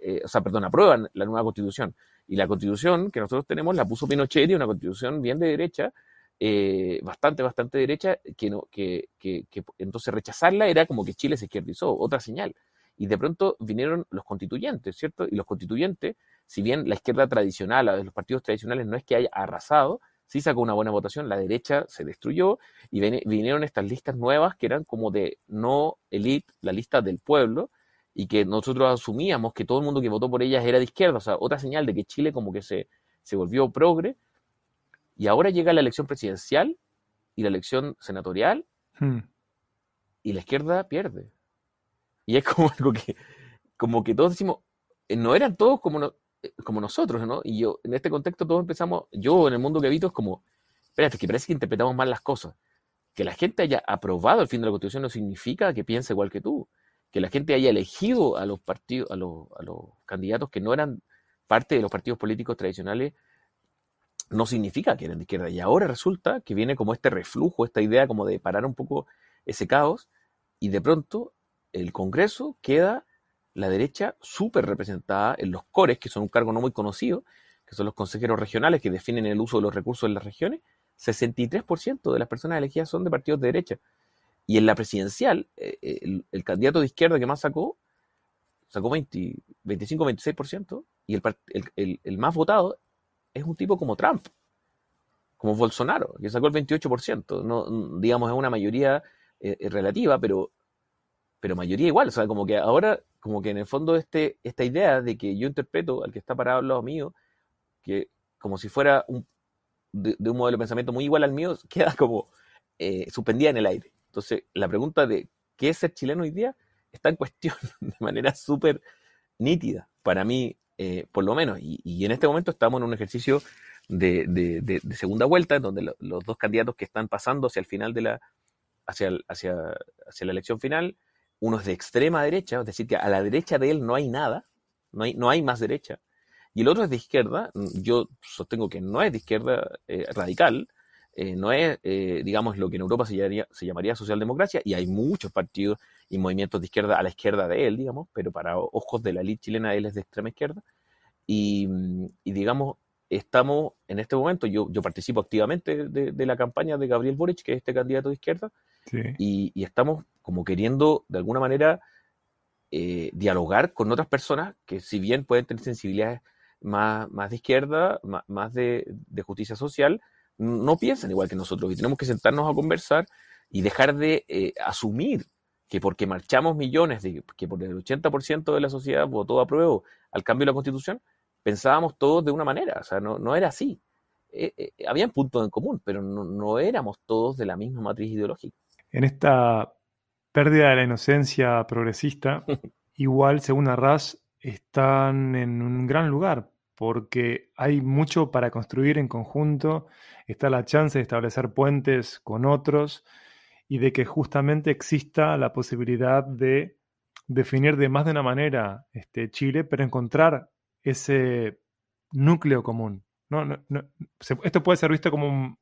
eh, o sea, perdón, aprueban la nueva constitución. Y la constitución que nosotros tenemos la puso Pinochet y una constitución bien de derecha, eh, bastante, bastante derecha, que, no, que, que, que, entonces rechazarla era como que Chile se izquierdizó, otra señal. Y de pronto vinieron los constituyentes, ¿cierto? Y los constituyentes, si bien la izquierda tradicional, la de los partidos tradicionales, no es que haya arrasado, sí sacó una buena votación, la derecha se destruyó y vinieron estas listas nuevas que eran como de no elite, la lista del pueblo, y que nosotros asumíamos que todo el mundo que votó por ellas era de izquierda, o sea, otra señal de que Chile como que se, se volvió progre, y ahora llega la elección presidencial y la elección senatorial, hmm. y la izquierda pierde. Y es como algo que, como que todos decimos, eh, no eran todos como, eh, como nosotros, ¿no? Y yo, en este contexto, todos empezamos, yo en el mundo que habito es como, espérate, que parece que interpretamos mal las cosas. Que la gente haya aprobado el fin de la Constitución no significa que piense igual que tú. Que la gente haya elegido a los partidos, a los, candidatos que no eran parte de los partidos políticos tradicionales, no significa que eran de izquierda. Y ahora resulta que viene como este reflujo, esta idea como de parar un poco ese caos, y de pronto el Congreso queda la derecha súper representada en los cores, que son un cargo no muy conocido, que son los consejeros regionales que definen el uso de los recursos en las regiones. 63% de las personas elegidas son de partidos de derecha. Y en la presidencial, eh, el, candidato de izquierda que más sacó, sacó 25-26%, y el, el, más votado es un tipo como Trump, como Bolsonaro, que sacó el 28%. No, digamos, es una mayoría eh, eh, relativa, pero, pero mayoría igual. O sea, como que ahora, como que en el fondo este, esta idea de que yo interpreto al que está parado al lado mío, que como si fuera un, de, un modelo de pensamiento muy igual al mío, queda como eh, suspendida en el aire. Entonces, la pregunta de qué es ser chileno hoy día está en cuestión de manera súper nítida, para mí, por lo menos. Y, en este momento estamos en un ejercicio de, segunda vuelta, en donde los dos candidatos que están pasando hacia el final de la, hacia, hacia, hacia la elección final, uno es de extrema derecha, es decir, que a la derecha de él no hay nada, no hay, no hay más derecha, y el otro es de izquierda, yo sostengo que no es de izquierda eh, radical, eh, no es, eh, digamos, lo que en Europa se llamaría, se llamaría socialdemocracia, y hay muchos partidos y movimientos de izquierda a la izquierda de él, digamos, pero para ojos de la elite chilena él es de extrema izquierda, y, y digamos, estamos en este momento, yo, yo participo activamente de, de, la campaña de Gabriel Boric, que es este candidato de izquierda, y, estamos como queriendo, de alguna manera, eh, dialogar con otras personas que si bien pueden tener sensibilidades más, más de izquierda, más, de, justicia social, no piensan igual que nosotros y tenemos que sentarnos a conversar y dejar de eh, asumir que porque marchamos millones, de, que por el 80% de la sociedad votó a prueba al cambio de la constitución, pensábamos todos de una manera, o sea, no, no era así. Eh, habían puntos en común, pero no, no éramos todos de la misma matriz ideológica en esta pérdida de la inocencia progresista, igual, según Arras, están en un gran lugar, porque hay mucho para construir en conjunto, está la chance de establecer puentes con otros y de que justamente exista la posibilidad de definir de más de una manera este, Chile, pero encontrar ese núcleo común. No, esto puede ser visto como un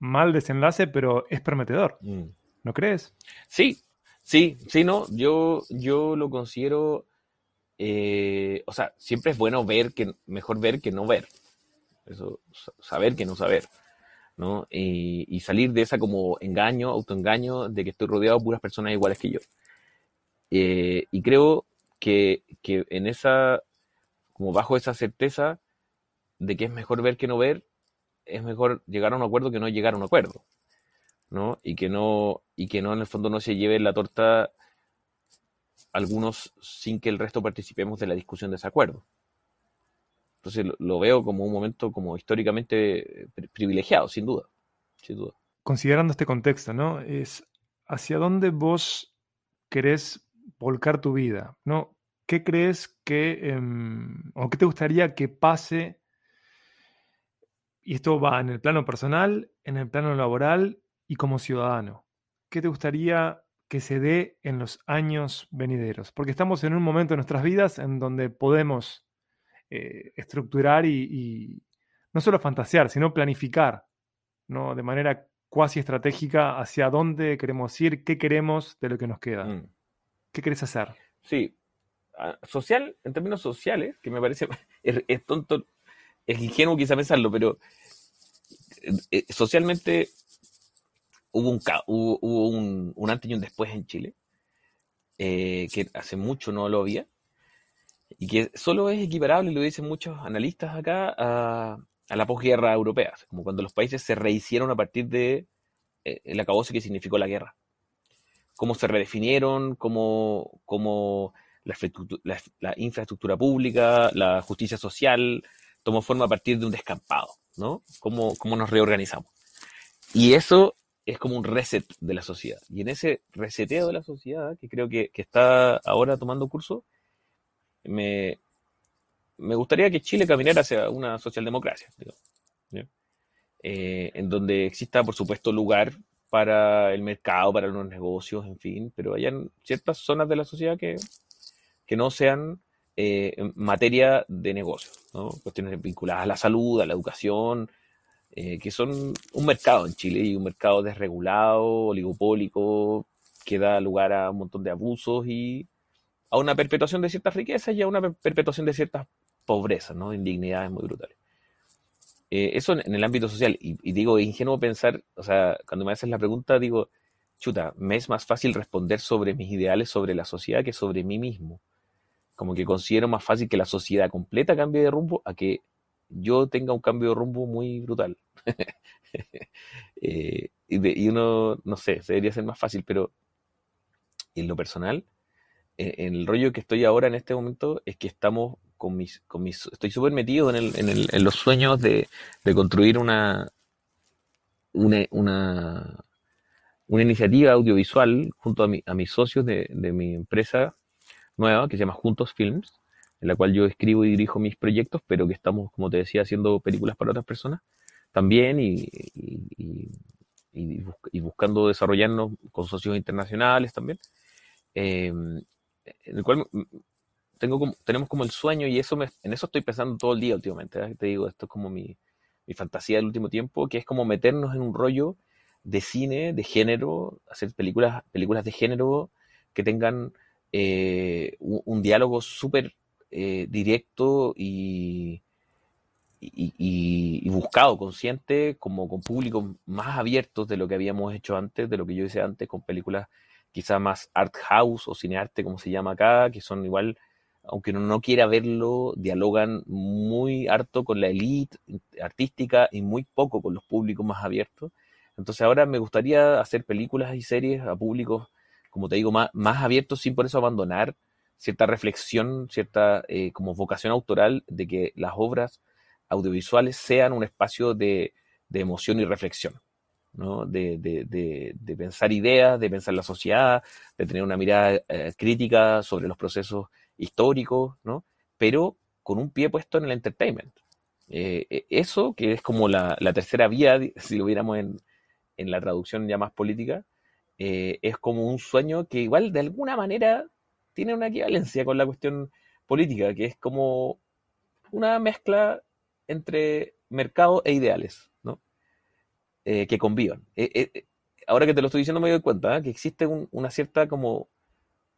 mal desenlace, pero es prometedor. Mm. ¿No crees? Sí, sí, sí, no. Yo, yo lo considero. Eh, o sea, siempre es bueno ver que, mejor ver que no ver. Eso, saber que no saber. ¿no? Y, salir de esa como engaño, autoengaño, de que estoy rodeado de puras personas iguales que yo. Eh, y creo que, que en esa, como bajo esa certeza de que es mejor ver que no ver, es mejor llegar a un acuerdo que no llegar a un acuerdo. ¿no? Y que no, y que no en el fondo no se lleve la torta algunos sin que el resto participemos de la discusión de ese acuerdo. Entonces lo, veo como un momento como históricamente privilegiado, sin duda, sin duda. Considerando este contexto, ¿no? Es hacia dónde vos querés volcar tu vida, ¿no? ¿Qué crees que, em, o qué te gustaría que pase? Y esto va en el plano personal, en el plano laboral y como ciudadano? ¿Qué te gustaría que se dé en los años venideros? Porque estamos en un momento de nuestras vidas en donde podemos eh, estructurar y, no solo fantasear, sino planificar ¿no? de manera cuasi estratégica hacia dónde queremos ir, qué queremos de lo que nos queda. Mm. ¿Qué querés hacer? Sí, ah, social, en términos sociales, que me parece, es, tonto, es ingenuo quizá pensarlo, pero eh, eh, socialmente hubo un, antes y un después en Chile, eh, que hace mucho no lo había, y que solo es equiparable, lo dicen muchos analistas acá, a, la posguerra europea, como cuando los países se rehicieron a partir de eh, el acabose que significó la guerra. Cómo se redefinieron, cómo, cómo la, la, infraestructura pública, la justicia social, tomó forma a partir de un descampado, ¿no? Cómo, cómo nos reorganizamos. Y eso es como un reset de la sociedad. Y en ese reseteo de la sociedad, que creo que, está ahora tomando curso, me, me, gustaría que Chile caminara hacia una socialdemocracia, eh, en donde exista, por supuesto, lugar para el mercado, para los negocios, en fin, pero hayan ciertas zonas de la sociedad que, que no sean eh, materia de negocio, cuestiones vinculadas a la salud, a la educación, eh, que son un mercado en Chile y un mercado desregulado, oligopólico, que da lugar a un montón de abusos y a una perpetuación de ciertas riquezas y a una perpetuación de ciertas pobrezas, ¿no? de indignidades muy brutales. Eh, eso en, el ámbito social, y, y, digo, ingenuo pensar, o sea, cuando me haces la pregunta, digo, chuta, me es más fácil responder sobre mis ideales, sobre la sociedad, que sobre mí mismo. Como que considero más fácil que la sociedad completa cambie de rumbo a que yo tenga un cambio de rumbo muy brutal. Eh, y, uno, no sé, debería ser más fácil, pero en lo personal, en, el rollo que estoy ahora en este momento es que estamos con mis, con mis estoy súper metido en, el, en, el, en, los sueños de, de construir una, una, una, una, iniciativa audiovisual junto a, mi, a mis socios de, de mi empresa nueva que se llama Juntos Films, en la cual yo escribo y dirijo mis proyectos, pero que estamos, como te decía, haciendo películas para otras personas también y, y, buscando desarrollarnos con socios internacionales también, em, en el cual tengo como, tenemos como el sueño y eso me, en eso estoy pensando todo el día últimamente. ¿eh? Te digo, esto es como mi, mi fantasía del último tiempo, que es como meternos en un rollo de cine, de género, hacer películas, películas de género que tengan eh, un, diálogo súper eh, directo y, buscado, consciente, como con públicos más abiertos de lo que habíamos hecho antes, de lo que yo hice antes, con películas quizá más art house o cinearte, como se llama acá, que son igual, aunque uno no quiera verlo, dialogan muy harto con la elite artística y muy poco con los públicos más abiertos. Entonces ahora me gustaría hacer películas y series a públicos, como te digo, más, más abiertos sin por eso abandonar cierta reflexión, cierta eh, como vocación autoral de que las obras audiovisuales sean un espacio de, emoción y reflexión, ¿no? De, pensar ideas, de pensar la sociedad, de tener una mirada eh, crítica sobre los procesos históricos, ¿no? Pero con un pie puesto en el entertainment. Eh, e, eso, que es como la, tercera vía, si lo viéramos en, la traducción ya más política, es como un sueño que igual de alguna manera tiene una equivalencia con la cuestión política, que es como una mezcla entre mercado e ideales, ¿no? Eh, que convivan. Eh, eh, ahora que te lo estoy diciendo me doy cuenta que existe una cierta como,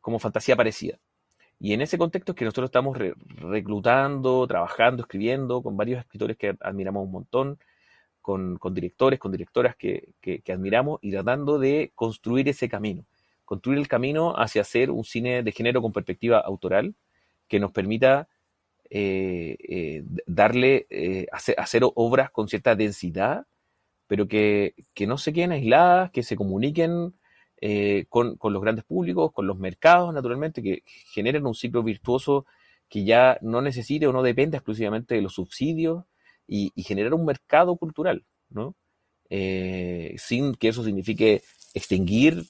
como fantasía parecida. Y en ese contexto es que nosotros estamos reclutando, trabajando, escribiendo con varios escritores que admiramos un montón, con, directores, con directoras que, que, admiramos y tratando de construir ese camino, construir el camino hacia hacer un cine de género con perspectiva autoral que nos permita eh, eh, darle, eh, hacer, obras con cierta densidad, pero que, no se queden aisladas, que se comuniquen con, los grandes públicos, con los mercados, naturalmente, que generen un ciclo virtuoso que ya no necesite o no dependa exclusivamente de los subsidios y, generar un mercado cultural, ¿no? sin que eso signifique extinguir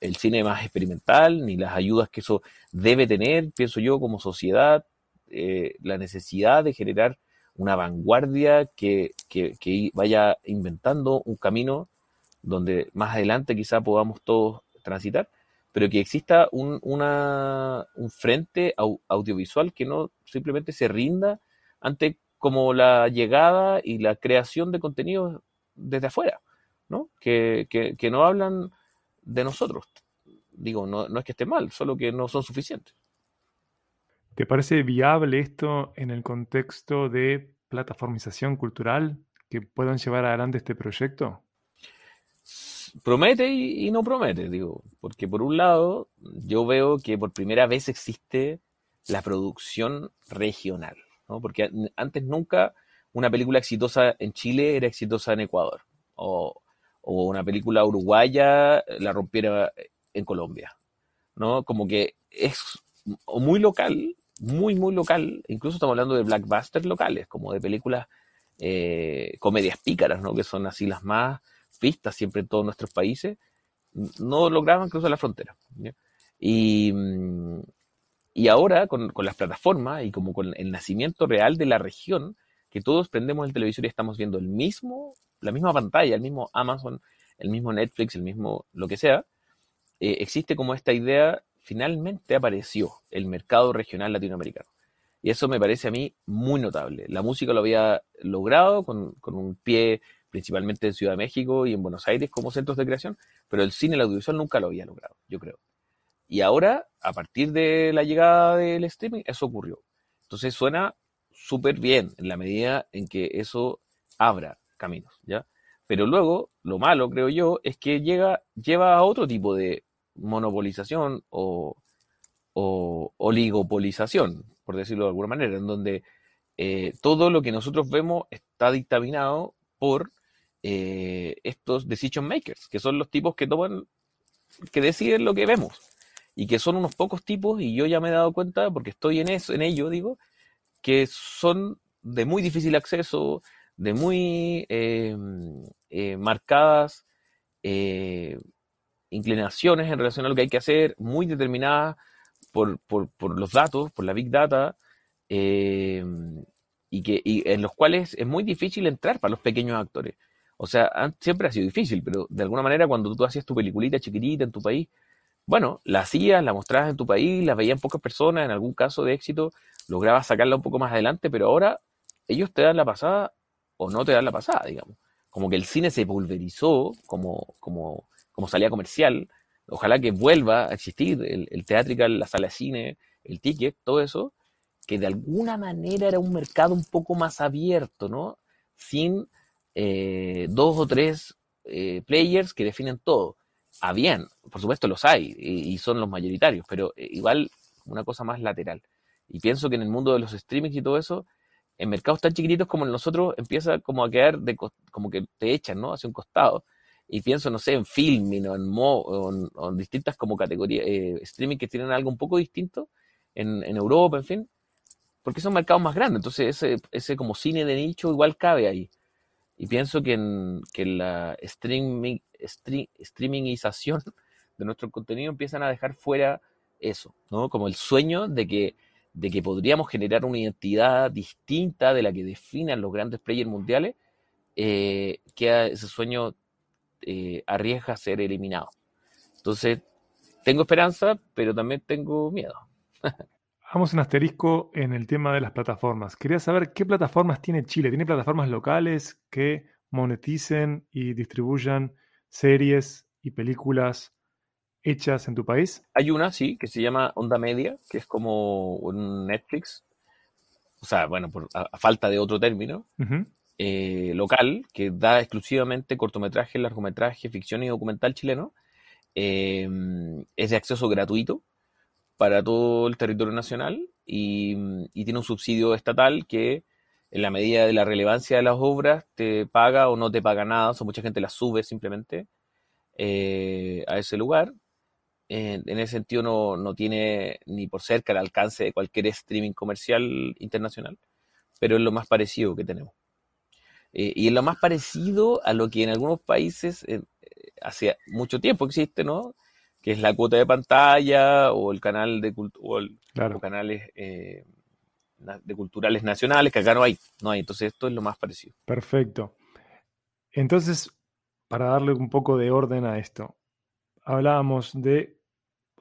el cine más experimental, ni las ayudas que eso debe tener, pienso yo, como sociedad, eh, la necesidad de generar una vanguardia que, vaya inventando un camino donde más adelante quizá podamos todos transitar, pero que exista un, un frente audiovisual que no simplemente se rinda ante como la llegada y la creación de contenidos desde afuera, ¿no? Que, que no hablan de nosotros. Digo, no, no es que esté mal, solo que no son suficientes. ¿Te parece viable esto en el contexto de plataformización cultural que puedan llevar adelante este proyecto? Promete y, no promete, digo, porque por un lado yo veo que por primera vez existe la producción regional, ¿no? porque antes nunca una película exitosa en Chile era exitosa en Ecuador, o, o una película uruguaya la rompiera en Colombia, ¿no? Como que es muy local muy, muy local, incluso estamos hablando de blockbusters locales, como de películas, eh, comedias pícaras, ¿no? que son así las más vistas siempre en todos nuestros países, no lograban cruzar la frontera. Y, y ahora con, con, las plataformas y como con el nacimiento real de la región, que todos prendemos el televisor y estamos viendo el mismo, la misma pantalla, el mismo Amazon, el mismo Netflix, el mismo lo que sea, eh, existe como esta idea finalmente apareció el mercado regional latinoamericano. Y eso me parece a mí muy notable. La música lo había logrado con, con un pie principalmente en Ciudad de México y en Buenos Aires como centros de creación, pero el cine y el audiovisual nunca lo había logrado, yo creo. Y ahora, a partir de la llegada del streaming, eso ocurrió. Entonces suena súper bien en la medida en que eso abra caminos, ¿ya? Pero luego, lo malo, creo yo, es que llega, lleva a otro tipo de monopolización o, oligopolización, por decirlo de alguna manera, en donde eh, todo lo que nosotros vemos está dictaminado por eh, estos decision makers, que son los tipos que toman, que deciden lo que vemos, y que son unos pocos tipos, y yo ya me he dado cuenta, porque estoy en eso, en ello, digo, que son de muy difícil acceso, de muy eh, eh, marcadas inclinaciones en relación a lo que hay que hacer, muy determinadas por, por, los datos, por la big data, y, que, y en los cuales es muy difícil entrar para los pequeños actores. O sea, siempre ha sido difícil, pero de alguna manera cuando tú hacías tu peliculita chiquitita en tu país, bueno, la hacías, la mostrabas en tu país, la veían pocas personas, en algún caso de éxito, lograbas sacarla un poco más adelante, pero ahora ellos te dan la pasada o no te dan la pasada, digamos. Como que el cine se pulverizó como, como, como salida comercial. Ojalá que vuelva a existir el, el teatrical, la sala de cine, el ticket, todo eso, que de alguna manera era un mercado un poco más abierto, ¿no? Sin eh, dos o tres eh, players que definen todo. Habían, por supuesto los hay y, son los mayoritarios, pero eh, igual una cosa más lateral. Y pienso que en el mundo de los streamings y todo eso, en mercados tan chiquititos como en nosotros, empieza como a quedar de, como que te echan, ¿no? Hacia un costado. Y pienso, no sé, en filming o en, mo, en, distintas como categorías, streaming que tienen algo un poco distinto en, en Europa, en fin, porque son mercados más grandes. Entonces ese, ese como cine de nicho igual cabe ahí. Y pienso que, en, que la streaming, streamingización de nuestro contenido empiezan a dejar fuera eso, ¿no? Como el sueño de que, de que podríamos generar una identidad distinta de la que definan los grandes players mundiales, eh, queda ese sueño eh, arriesga a ser eliminado. Entonces, tengo esperanza, pero también tengo miedo. Vamos un asterisco en el tema de las plataformas. Quería saber qué plataformas tiene Chile. ¿Tiene plataformas locales que moneticen y distribuyan series y películas hechas en tu país? Hay una, sí, que se llama Onda Media, que es como un Netflix. O sea, bueno, por, a, falta de otro término. Eh, local, que da exclusivamente cortometraje, largometraje, ficción y documental chileno. Eh, es de acceso gratuito para todo el territorio nacional y, tiene un subsidio estatal que en la medida de la relevancia de las obras te paga o no te paga nada, o mucha gente las sube simplemente eh, a ese lugar. En, ese sentido no, no, tiene ni por cerca el alcance de cualquier streaming comercial internacional, pero es lo más parecido que tenemos. Eh, y es lo más parecido a lo que en algunos países eh, hace mucho tiempo existe, ¿no? que es la cuota de pantalla o el canal de o, canales eh, de culturales nacionales, que acá no hay, no hay. Entonces esto es lo más parecido. Perfecto. Entonces, para darle un poco de orden a esto, hablábamos de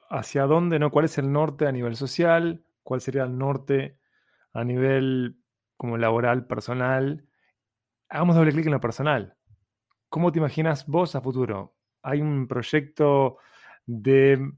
hacia dónde, ¿no? ¿Cuál es el norte a nivel social? ¿Cuál sería el norte a nivel como laboral, personal? Hagamos doble clic en lo personal. ¿Cómo te imaginas vos a futuro? ¿Hay un proyecto de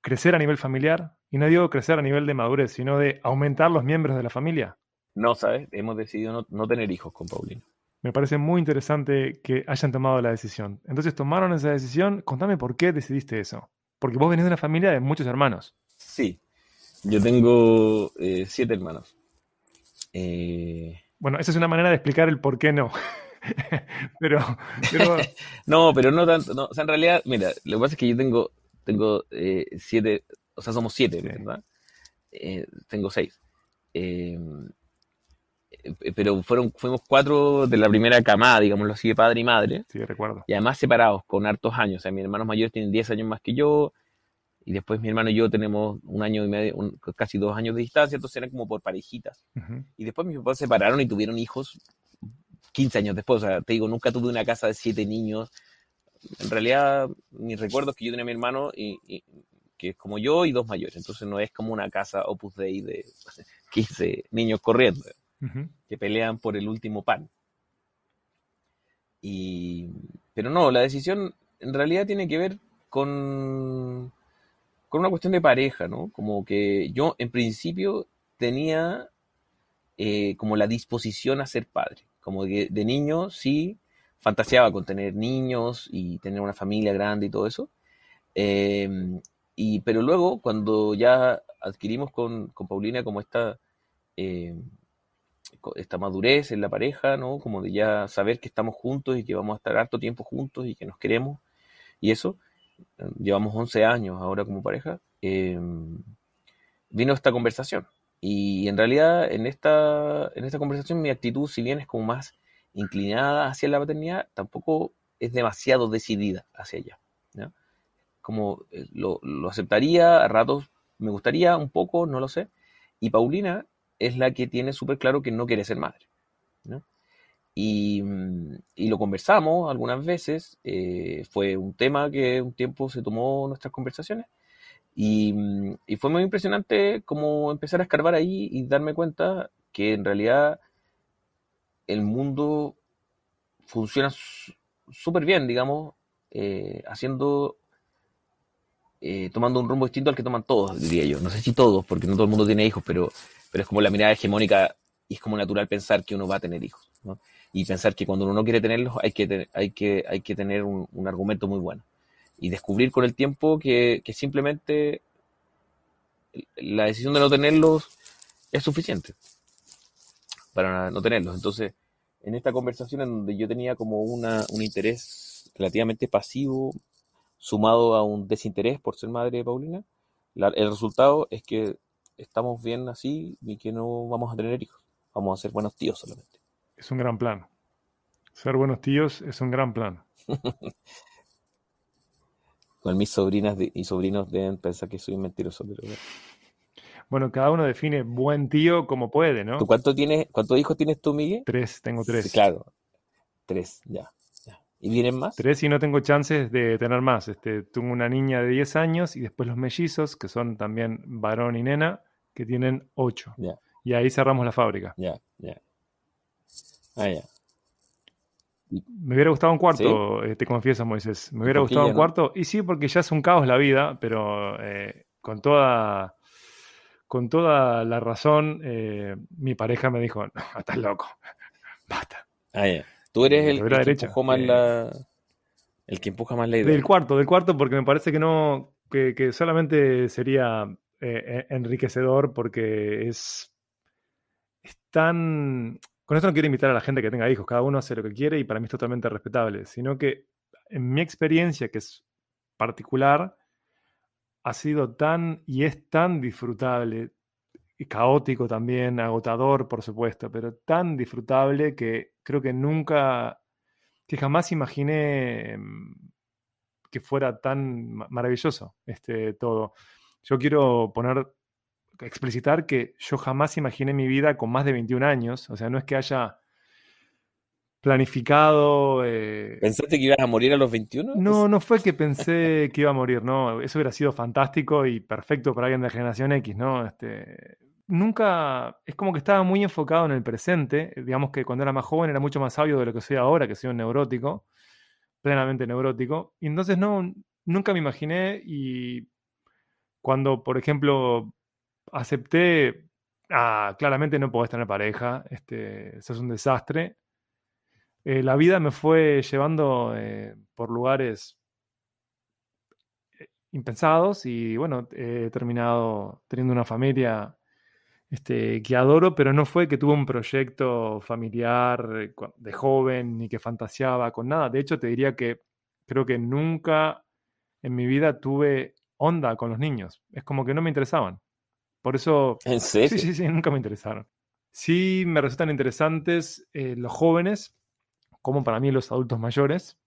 crecer a nivel familiar, y no digo crecer a nivel de madurez, sino de aumentar los miembros de la familia? No, ¿sabes? Hemos decidido no, tener hijos con Paulina. Me parece muy interesante que hayan tomado la decisión. Entonces tomaron esa decisión. Contame por qué decidiste eso. Porque vos venís de una familia de muchos hermanos. Sí, yo tengo eh, siete hermanos. Eh, bueno, esa es una manera de explicar el por qué no. pero, no, pero no tanto. o sea, en realidad, mira, lo que pasa es que yo tengo, tengo eh, siete, o sea, somos siete, ¿verdad? Tengo seis. Eh, pero fueron, fuimos cuatro de la primera camada, digámoslo así, de padre y madre. Sí, recuerdo. Y además separados con hartos años. O sea, mis hermanos mayores tienen 10 años más que yo. Y después mi hermano y yo tenemos un año y medio, casi dos años de distancia, entonces eran como por parejitas. Y después mis papás se separaron y tuvieron hijos 15 años después. O sea, te digo, nunca tuve una casa de siete niños. En realidad, mis recuerdos que yo tenía a mi hermano, y, que es como yo, y dos mayores. Entonces no es como una casa opus dei de 15 niños corriendo Que pelean por el último pan. Y, pero no, la decisión en realidad tiene que ver con, con una cuestión de pareja, ¿no? Como que yo en principio tenía eh, como la disposición a ser padre. Como de niño sí fantaseaba con tener niños y tener una familia grande y todo eso. Eh, y, pero luego, cuando ya adquirimos con, con Paulina como esta, co- esta madurez en la pareja, ¿no? Como de ya saber que estamos juntos y que vamos a estar harto tiempo juntos y que nos queremos y eso, eh, llevamos 11 años ahora como pareja, eh, vino esta conversación. Y en realidad en esta, en esta conversación mi actitud, si bien es como más inclinada hacia la paternidad, tampoco es demasiado decidida hacia ella. ¿ya? Como eh, lo, lo aceptaría, a ratos me gustaría un poco, no lo sé. Y Paulina es la que tiene súper claro que no quiere ser madre. ¿no? Y, mm, y lo conversamos algunas veces, eh, fue un tema que un tiempo se tomó nuestras conversaciones. Y, mm, y fue muy impresionante como empezar a escarbar ahí y darme cuenta que en realidad el mundo funciona súper bien, digamos, eh, haciendo, eh, tomando un rumbo distinto al que toman todos, diría yo. No sé si todos, porque no todo el mundo tiene hijos, pero, pero es como la mirada hegemónica y es como natural pensar que uno va a tener hijos, ¿no? Y pensar que cuando uno no quiere tenerlos hay que, hay que, hay que tener un, un argumento muy bueno. Y descubrir con el tiempo que, que simplemente la decisión de no tenerlos es suficiente para no tenerlos. Entonces, en esta conversación en donde yo tenía como una, un interés relativamente pasivo, sumado a un desinterés por ser madre de Paulina, la- el resultado es que estamos bien así y que no vamos a tener hijos. Vamos a ser buenos tíos solamente. Es un gran plan. Ser buenos tíos es un gran plan. Con mis sobrinas y sobrinos deben pensar que soy mentiroso, pero bueno. Bueno, cada uno define buen tío como puede, ¿no? ¿Tú cuánto tienes, cuántos hijos tienes tú, Miguel? Tres, tengo tres. Sí, claro, tres, ya, ya. ¿Y vienen más? Tres y no tengo chances de tener más. Este, tengo una niña de 10 años y después los mellizos, que son también varón y nena, que tienen 8. Ya. Y ahí cerramos la fábrica. Ya, ya. Ah, ya. Me hubiera gustado un cuarto, eh, te confieso, Moisés. Me hubiera gustado un no? cuarto. Y sí, porque ya es un caos la vida, pero eh, con toda con toda la razón, eh, mi pareja me dijo, no, estás loco, basta. Ah, ya. Tú eres el, el que derecha, empujó más la... El que empuja más la idea. Del cuarto, del cuarto, porque me parece que no, que, que solamente sería eh, e- enriquecedor porque es, es tan... Con esto no quiero invitar a la gente que tenga hijos, cada uno hace lo que quiere y para mí es totalmente respetable, sino que en mi experiencia, que es particular, ha sido tan y es tan disfrutable, y caótico también, agotador, por supuesto, pero tan disfrutable que creo que nunca, que jamás imaginé mm, que fuera tan ma- maravilloso este todo. Yo quiero poner, explicitar que yo jamás imaginé mi vida con más de 21 años, o sea, no es que haya planificado... eh, ¿Pensaste que ibas a morir a los 21? no, no fue que pensé que iba a morir, no. Eso hubiera sido fantástico y perfecto para alguien de generación X, ¿no? Este, nunca, es como que estaba muy enfocado en el presente. Digamos que cuando era más joven era mucho más sabio de lo que soy ahora, que soy un neurótico, plenamente neurótico. Y entonces no, nunca me imaginé y cuando, por ejemplo, acepté, ah, claramente no podés tener pareja, este, eso es un desastre. Eh, la vida me fue llevando eh, por lugares eh, impensados y bueno, he terminado teniendo una familia este, que adoro, pero no fue que tuve un proyecto familiar de joven ni que fantaseaba con nada. De hecho, te diría que creo que nunca en mi vida tuve onda con los niños. Es como que no me interesaban. Por eso ¿En serio? Sí, sí, sí, nunca me interesaron. Sí me resultan interesantes eh, los jóvenes, como para mí los adultos mayores,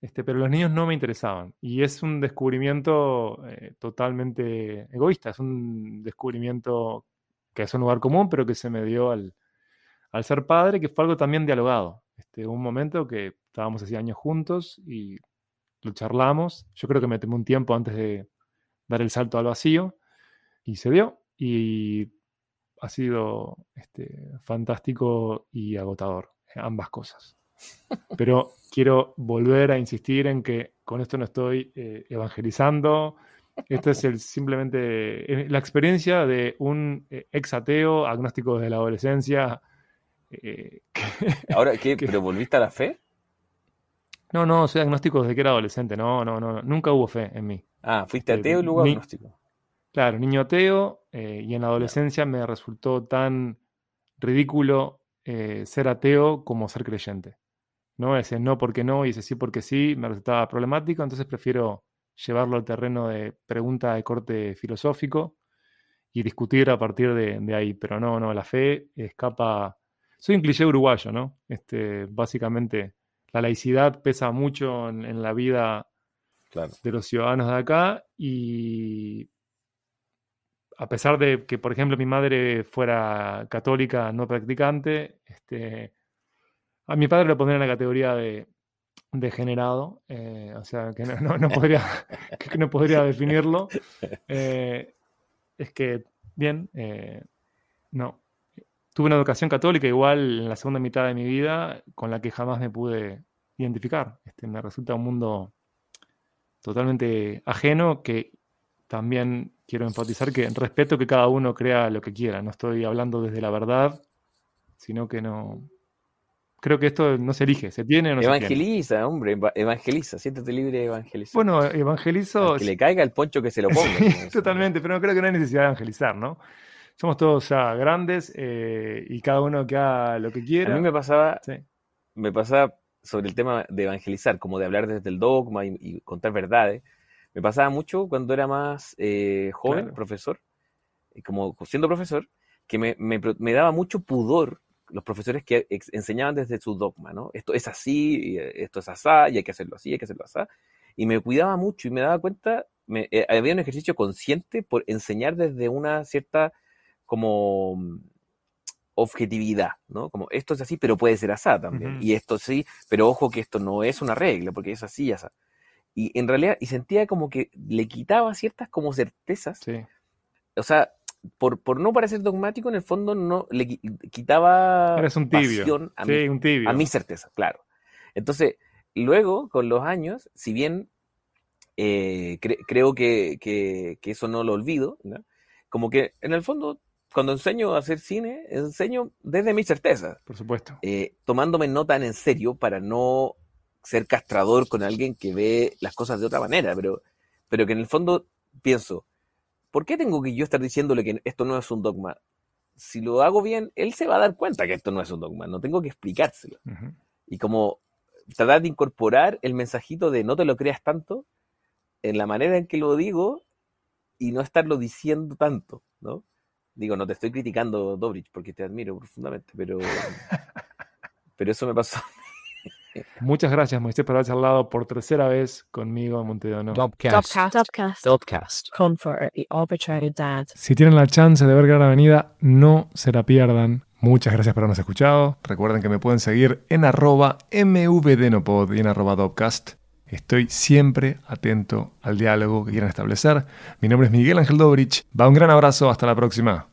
este, pero los niños no me interesaban. Y es un descubrimiento eh, totalmente egoísta, es un descubrimiento que es un lugar común, pero que se me dio al, al ser padre, que fue algo también dialogado. Este, un momento que estábamos hace años juntos y lo charlamos. Yo creo que me tomé un tiempo antes de dar el salto al vacío y se dio. Y ha sido este, fantástico y agotador, ambas cosas. Pero quiero volver a insistir en que con esto no estoy eh, evangelizando. Esto es el, simplemente la experiencia de un eh, ex ateo, agnóstico desde la adolescencia. Eh, ¿Ahora qué? ¿Pero volviste a la fe? No, no, soy agnóstico desde que era adolescente. No, no, no. Nunca hubo fe en mí. Ah, fuiste ateo y luego agnóstico. Claro, niño ateo y en la adolescencia me resultó tan ridículo ser ateo como ser creyente. ¿no? Ese no porque no y ese sí porque sí me resultaba problemático, entonces prefiero llevarlo al terreno de pregunta de corte filosófico y discutir a partir de, ahí. Pero no, no, la fe escapa. Soy un cliché uruguayo, ¿no? Este, básicamente, la laicidad pesa mucho en, la vida de los ciudadanos de acá y a pesar de que, por ejemplo, mi madre fuera católica no practicante, este, a mi padre lo pondría en la categoría de degenerado, eh, o sea, que no, podría, que no podría definirlo. Eh, es que, bien, eh, no. Tuve una educación católica igual en la segunda mitad de mi vida con la que jamás me pude identificar. Este, me resulta un mundo totalmente ajeno que también quiero enfatizar que respeto que cada uno crea lo que quiera. No estoy hablando desde la verdad, sino que no, creo que esto no se elige, se tiene o no evangeliza, se tiene. hombre, evangeliza, siéntate libre de evangelizar. Bueno, evangelizo. que le caiga el poncho que se lo ponga. totalmente, pero no creo que no hay necesidad de evangelizar, ¿no? Somos todos ya grandes eh, y cada uno que haga lo que quiera. A mí me pasaba, me pasaba sobre el tema de evangelizar, como de hablar desde el dogma y, contar verdades. Me pasaba mucho cuando era más eh, joven, profesor, y como siendo profesor, que me, me daba mucho pudor los profesores que enseñaban desde su dogma, ¿no? Esto es así, eh, esto es asá, y hay que hacerlo así, hay que hacerlo así. Y me cuidaba mucho y me daba cuenta, me, eh, había un ejercicio consciente por enseñar desde una cierta como mm, objetividad, ¿no? Como esto es así, pero puede ser asá también. Y esto sí, pero ojo que esto no es una regla, porque es así y asá. Y en realidad, y sentía como que le quitaba ciertas como certezas. Sí. O sea, por, por no parecer dogmático, en el fondo no le quitaba un tibio. a, mi, un tibio. a mi certeza, claro. Entonces, luego, con los años, si bien eh, creo que, que, eso no lo olvido, como que en el fondo, cuando enseño a hacer cine, enseño desde mi certeza. Por supuesto. Eh, tomándome no tan en serio para no ser castrador con alguien que ve las cosas de otra manera, pero, pero que en el fondo pienso, ¿por qué tengo que yo estar diciéndole que esto no es un dogma? Si lo hago bien, él se va a dar cuenta que esto no es un dogma, no tengo que explicárselo. Y como tratar de incorporar el mensajito de no te lo creas tanto en la manera en que lo digo y no estarlo diciendo tanto, ¿no? Digo, no te estoy criticando, Dobrich, porque te admiro profundamente, pero, pero eso me pasó Muchas gracias, Moisés, por haber charlado por tercera vez conmigo en Montevideo. Dopcast. Dopcast. Si tienen la chance de ver Gran Avenida, no se la pierdan. Muchas gracias por habernos escuchado. Recuerden que me pueden seguir en arroba mvdnopod y en arroba dopcast. Estoy siempre atento al diálogo que quieran establecer. Mi nombre es Miguel Ángel Dobrich. Va un gran abrazo. Hasta la próxima.